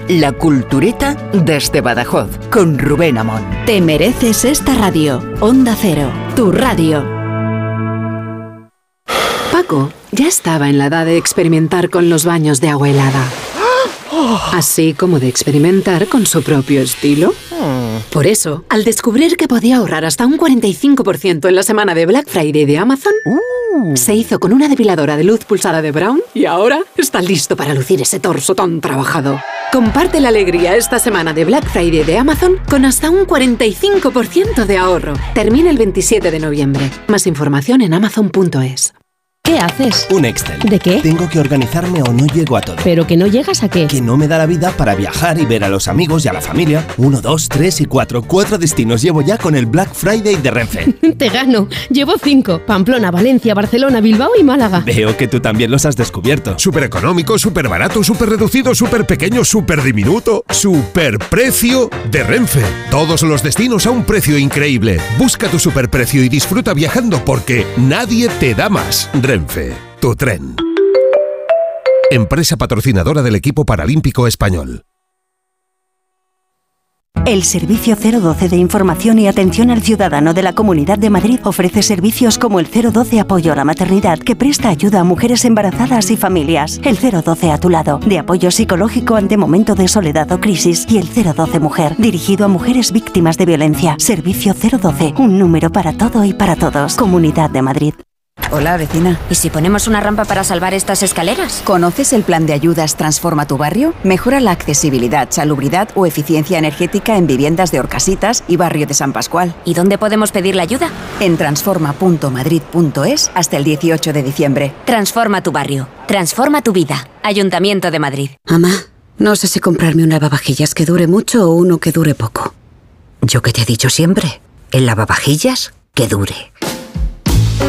La Cultureta desde Badajoz, con Rubén Amón. Te mereces esta radio. Onda Cero, tu radio. Paco ya estaba en la edad de experimentar con los baños de agua helada. Así como de experimentar con su propio estilo. Por eso, al descubrir que podía ahorrar hasta un 45% en la semana de Black Friday de Amazon, se hizo con una depiladora de luz pulsada de Brown y ahora está listo para lucir ese torso tan trabajado. Comparte la alegría esta semana de Black Friday de Amazon con hasta un 45% de ahorro. Termina el 27 de noviembre. Más información en amazon.es. ¿Qué haces? Un Excel. ¿De qué? Tengo que organizarme o no llego a todo. ¿Pero que no llegas a qué? Que no me da la vida para viajar y ver a los amigos y a la familia. Uno, dos, tres y cuatro. Cuatro destinos llevo ya con el Black Friday de Renfe. Te gano. Llevo cinco. Pamplona, Valencia, Barcelona, Bilbao y Málaga. Veo que tú también los has descubierto. Súper económico, súper barato, súper reducido, súper pequeño, súper diminuto, súper precio de Renfe. Todos los destinos a un precio increíble. Busca tu superprecio y disfruta viajando porque nadie te da más. Renfe, tu tren. Empresa patrocinadora del equipo paralímpico español. El Servicio 012 de Información y Atención al Ciudadano de la Comunidad de Madrid ofrece servicios como el 012 Apoyo a la Maternidad, que presta ayuda a mujeres embarazadas y familias, el 012 a tu lado, de apoyo psicológico ante momento de soledad o crisis, y el 012 Mujer, dirigido a mujeres víctimas de violencia. Servicio 012, un número para todo y para todos. Comunidad de Madrid. Hola, vecina. ¿Y si ponemos una rampa para salvar estas escaleras? ¿Conoces el plan de ayudas Transforma tu barrio? Mejora la accesibilidad, salubridad o eficiencia energética en viviendas de Orcasitas y barrio de San Pascual. ¿Y dónde podemos pedir la ayuda? En transforma.madrid.es hasta el 18 de diciembre. Transforma tu barrio. Transforma tu vida. Ayuntamiento de Madrid. Mamá, no sé si comprarme un lavavajillas que dure mucho o uno que dure poco. Yo que te he dicho siempre, el lavavajillas que dure.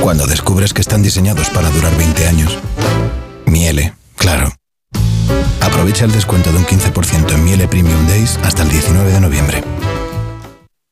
Cuando descubres que están diseñados para durar 20 años. Miele, claro. Aprovecha el descuento de un 15% en Miele Premium Days hasta el 19 de noviembre.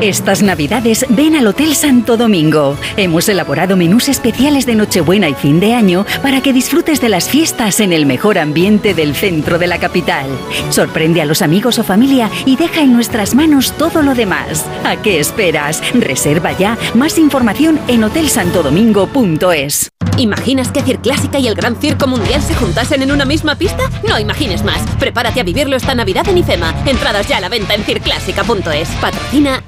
Estas navidades ven al Hotel Santo Domingo. Hemos elaborado menús especiales de Nochebuena y fin de año para que disfrutes de las fiestas en el mejor ambiente del centro de la capital. Sorprende a los amigos o familia y deja en nuestras manos todo lo demás. ¿A qué esperas? Reserva ya. Más información en hotelsantodomingo.es. ¿Imaginas que Circlásica y el Gran Circo Mundial se juntasen en una misma pista? No imagines más. Prepárate a vivirlo esta Navidad en IFEMA. Entradas ya a la venta en circlásica.es. Patrocina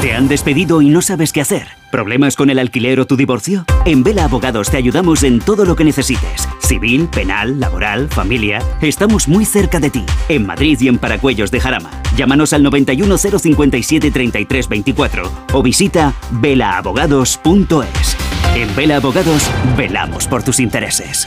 ¿Te han despedido y no sabes qué hacer? ¿Problemas con el alquiler o tu divorcio? En Vela Abogados te ayudamos en todo lo que necesites. Civil, penal, laboral, familia. Estamos muy cerca de ti. En Madrid y en Paracuellos de Jarama. Llámanos al 91 057 33 24 o visita velaabogados.es. En Vela Abogados velamos por tus intereses.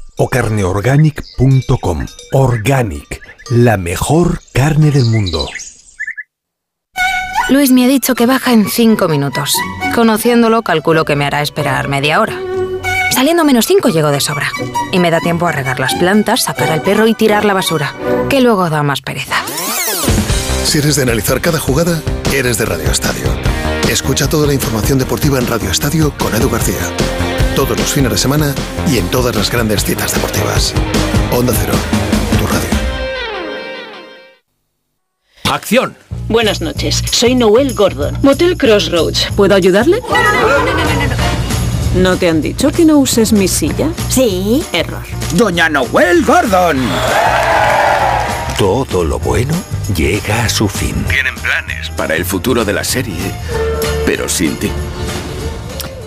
o carneorganic.com. Organic, la mejor carne del mundo. Luis me ha dicho que baja en 5 minutos. Conociéndolo, calculo que me hará esperar media hora. Saliendo menos 5 llego de sobra. Y me da tiempo a regar las plantas, sacar al perro y tirar la basura, que luego da más pereza. Si eres de analizar cada jugada, eres de Radio Estadio. Escucha toda la información deportiva en Radio Estadio con Edu García. Todos los fines de semana y en todas las grandes citas deportivas. Onda Cero, tu radio. ¡Acción! Buenas noches, soy Noel Gordon, Motel Crossroads. ¿Puedo ayudarle? ¿No te han dicho que no uses mi silla? Sí. Error. Doña Noel Gordon. Todo lo bueno llega a su fin. Tienen planes para el futuro de la serie, pero sin ti.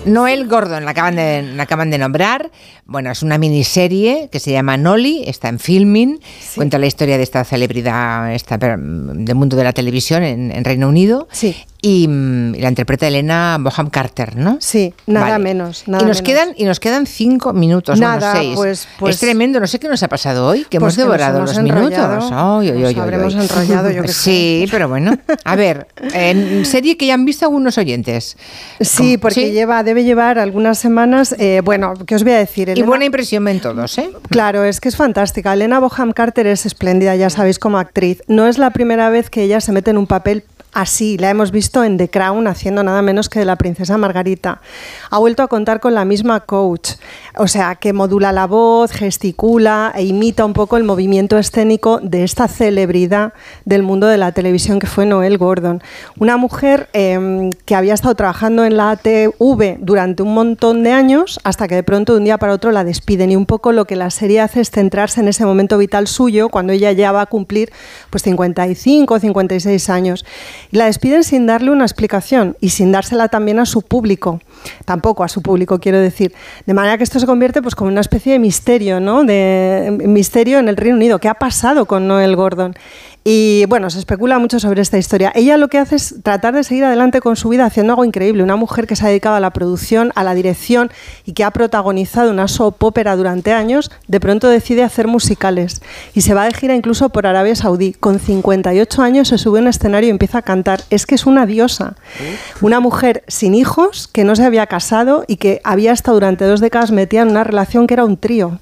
Noel Gordon, la acaban, de, la acaban de nombrar. Bueno, es una miniserie que se llama Nolly, está en filming, cuenta la historia de esta celebridad esta, mm, del mundo de la televisión en, en Reino Unido. Sí. Y, mm, y la interpreta Elena Boham Carter, ¿no? Sí, nada Vale. menos. Nada y nos menos. quedan y nos quedan cinco minutos, Nada, bueno, seis. pues- pues- es tremendo, no sé qué nos ha pasado hoy, que Pues hemos devorado los minutos. Ay, ay, nos ay, habremos enrollado, yo sé. Sí, pero bueno. A ver, en serie que ya han visto algunos oyentes. Sí, ¿Cómo? porque lleva, debe llevar algunas semanas. eh, bueno, ¿qué os voy a decir? Y buena impresión ven todos, ¿eh? Claro, es que es fantástica. Elena Boham Carter es espléndida, ya sabéis, como actriz. No es la primera vez que ella se mete en un papel así. La hemos visto en The Crown haciendo nada menos que de la princesa Margarita. Ha vuelto a contar con la misma coach, o sea, que modula la voz, gesticula e imita un poco el movimiento escénico de esta celebridad del mundo de la televisión que fue Noel Gordon. Una mujer eh, que había estado trabajando en la ATV durante un montón de años hasta que de pronto de un día para otro la despiden y un poco lo que la serie hace es centrarse en ese momento vital suyo cuando ella ya va a cumplir pues 55 o 56 años. Y la despiden sin darle una explicación y sin dársela también a su público, tampoco a su público quiero decir, de manera que esto se convierte pues como una especie de misterio, ¿no? De misterio en el Reino Unido, ¿qué ha pasado con Noel Gordon? Y bueno, se especula mucho sobre esta historia. Ella lo que hace es tratar de seguir adelante con su vida haciendo algo increíble. Una mujer que se ha dedicado a la producción, a la dirección y que ha protagonizado una soap opera durante años, de pronto decide hacer musicales. Y se va de gira incluso por Arabia Saudí. Con 58 años se sube a un escenario y empieza a cantar. Es que es una diosa. Una mujer sin hijos, que no se había casado y que había estado durante dos décadas metida en una relación que era un trío.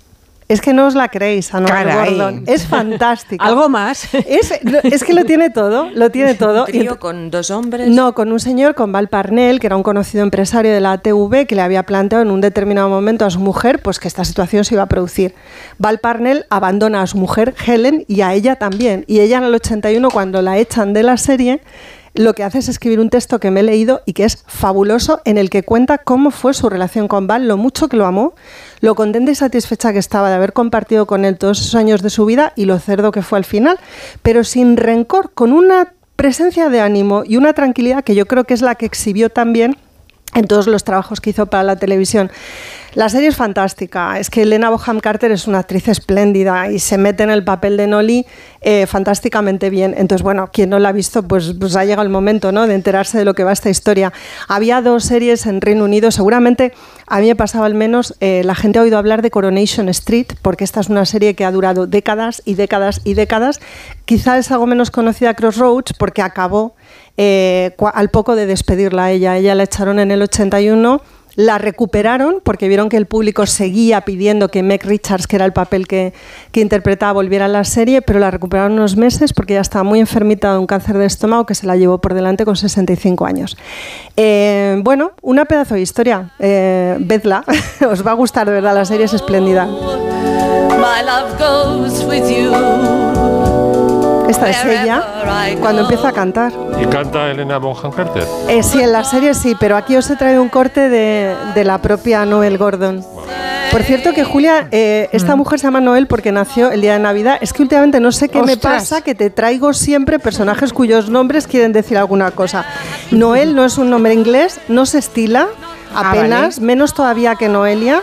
Es que no os la creéis, a Noel Caray. Gordon. Es fantástica. Algo más. Es, es que lo tiene todo, lo tiene todo. Y Trío con dos hombres. No, con un señor, con Val Parnell, que era un conocido empresario de la ATV, que le había planteado en un determinado momento a su mujer pues que esta situación se iba a producir. Val Parnell abandona a su mujer, Helen, y a ella también. Y ella en el 81, cuando la echan de la serie, lo que hace es escribir un texto que me he leído y que es fabuloso, en el que cuenta cómo fue su relación con Val, lo mucho que lo amó, lo contenta y satisfecha que estaba de haber compartido con él todos esos años de su vida y lo cerdo que fue al final, pero sin rencor, con una presencia de ánimo y una tranquilidad que yo creo que es la que exhibió también en todos los trabajos que hizo para la televisión. La serie es fantástica, es que Elena Boham Carter es una actriz espléndida y se mete en el papel de Nolly eh, fantásticamente bien. Entonces, bueno, quien no la ha visto, pues, pues ha llegado el momento ¿no? de enterarse de lo que va esta historia. Había dos series en Reino Unido, seguramente a mí me pasaba al menos, eh, la gente ha oído hablar de Coronation Street, porque esta es una serie que ha durado décadas y décadas y décadas. Quizá es algo menos conocida Crossroads porque acabó eh, al poco de despedirla a ella. Ella la echaron en el 81. La recuperaron porque vieron que el público seguía pidiendo que Meg Richards, que era el papel que, que interpretaba, volviera a la serie, pero la recuperaron unos meses porque ella estaba muy enfermita de un cáncer de estómago que se la llevó por delante con 65 años. Eh, bueno, una pedazo de historia. Eh, vedla, os va a gustar, de verdad, la serie es espléndida. Esta es ella cuando empieza a cantar. ¿Y canta Elena Bonham Carter? Eh, sí, en la serie sí, pero aquí os he traído un corte de, de la propia Noel Gordon. Por cierto que Julia, eh, esta mujer se llama Noel porque nació el día de Navidad. Es que últimamente no sé qué me Ostras. pasa, que te traigo siempre personajes cuyos nombres quieren decir alguna cosa. Noel no es un nombre inglés, no se estila apenas, menos todavía que Noelia.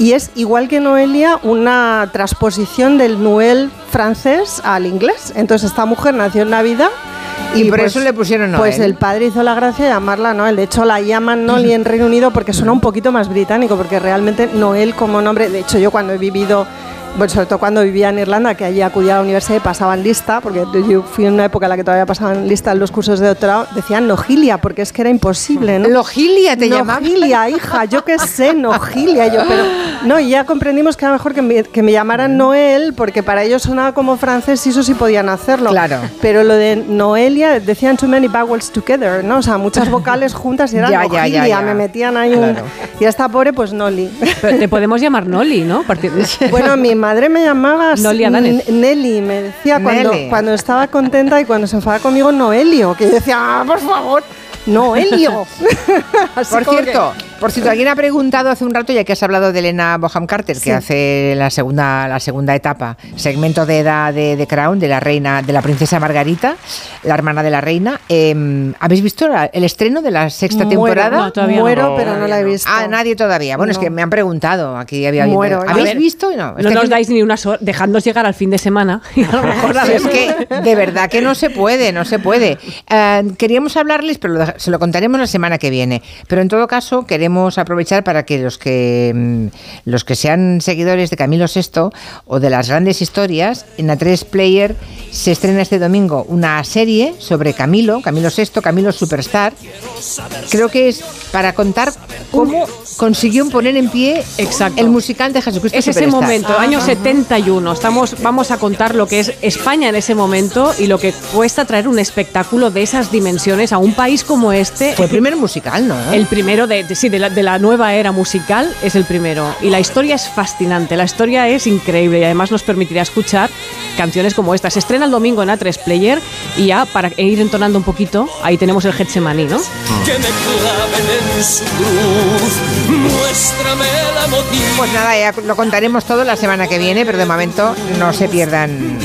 Y es igual que Noelia una transposición del Noel francés al inglés. Entonces esta mujer nació en Navidad Y por eso le pusieron Pues Noel. el padre hizo la gracia de llamarla Noel. De hecho, la llaman Nolly en Reino Unido porque suena un poquito más británico, porque realmente Noel como nombre, de hecho yo cuando he vivido, bueno, sobre todo cuando vivía en Irlanda, que allí acudía a la universidad y pasaban lista, porque yo fui en una época en la que todavía pasaban lista en los cursos de doctorado, decían Nogilia, porque es que era imposible, ¿no? Logilia te llamaban. Nogilia, hija, yo qué sé, Nogilia, yo, pero no, y ya comprendimos que era mejor que me, que me llamaran Noel, porque para ellos sonaba como francés y eso sí podían hacerlo. Claro. Pero lo de Noelia, decían too many vowels together, ¿no? O sea, muchas vocales juntas y era Ya, ya, Nogilia, ya, ya. me metían ahí un... Claro. Y a esta pobre, pues Noli. Pero te podemos llamar Noli, ¿no? Partir Bueno, mi madre me llamaba Nelly, me decía cuando, Nelly. cuando estaba contenta y cuando se enfadaba conmigo, Noelio, que yo decía, "Ah, por favor, Noelio. Así Por que- cierto, por cierto, alguien ha preguntado hace un rato, ya que has hablado de Elena Boham Carter, Sí. que hace la segunda, la segunda etapa, segmento de edad de, de Crown, de la reina, de la princesa Margarita, la hermana de la reina. Eh, ¿Habéis visto la- el estreno de la sexta Muero, temporada? no, todavía no. Muero, pero no la he visto. Ah, nadie todavía. Bueno, es que me han preguntado. Aquí había Muero, ¿Habéis ver, visto? No, es No que nos dais ni unas horas, dejadnos llegar al fin de semana. Y a lo mejor la Sí, es que de verdad que no se puede, no se puede. Eh, queríamos hablarles, pero lo se lo contaremos la semana que viene. Pero en todo caso, queremos aprovechar para que los que mm, los que sean seguidores de Camilo VI o de las grandes historias, en A3 Player se estrena este domingo una serie sobre Camilo, Camilo VI, Camilo Superstar. Creo que es para contar cómo consiguió poner en pie el musical de Jesucristo Es ese Superstar. momento, año 71. Estamos, vamos a contar lo que es España en ese momento y lo que cuesta traer un espectáculo de esas dimensiones a un país como este. Fue el primer musical, ¿no? El primero de, de- sí, de, la, de la nueva era musical es el primero. Y la historia es fascinante, la historia es increíble y además nos permitirá escuchar canciones como esta. Se estrena el domingo en A3 Player y ya para ir entonando un poquito, ahí tenemos el Getsemaní, ¿no? Que me claven en su cruz. Muéstrame la. Pues nada, ya lo contaremos todo la semana que viene, pero de momento no se pierdan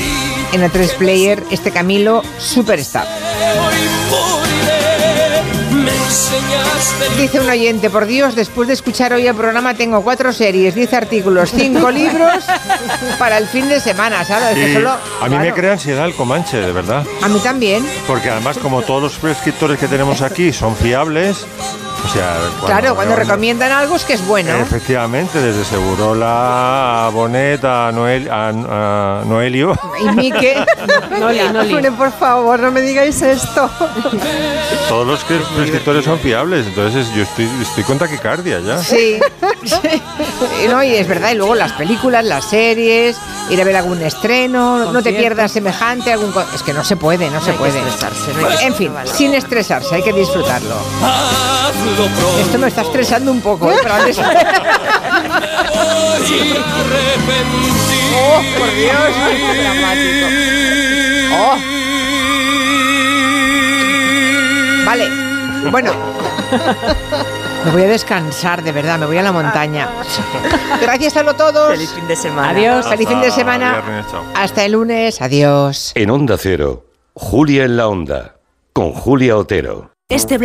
en el 3 Player este Camilo Superstar. Dice un oyente, por Dios, después de escuchar hoy el programa tengo cuatro series, diez artículos, cinco libros para el fin de semana, ¿sabes? Que Y solo- a mí me crea ansiedad el Comanche, de verdad. a mí también. Porque además, como todos los prescriptores que tenemos aquí son fiables, O sea, claro, cuando recomiendan algo es que es bueno. Efectivamente, desde Segurola a Bonet a, Noel, a, a Noelio. Y Mike. Noli, Noli. Por favor, no me digáis esto. Todos los que- prescriptores son fiables, entonces yo estoy, estoy con taquicardia ya. Sí. No, y es verdad, y luego las películas, las series, ir a ver algún estreno, no te pierdas semejante algún... co- Es que no se puede, no, se hay que puede. estresarse, no hay que en fin, sin estresarse, hay que disfrutarlo. Esto me está estresando un poco, ¿eh? Pero antes-. ¡Oh, por Dios! ¡Oh! Vale, bueno. Me voy a descansar, de verdad, me voy a la montaña. Gracias a todos. Feliz fin de semana. Adiós, feliz fin de semana. viernes. Hasta el lunes, adiós. En Onda Cero, Julia en la Onda, con Julia Otero. Este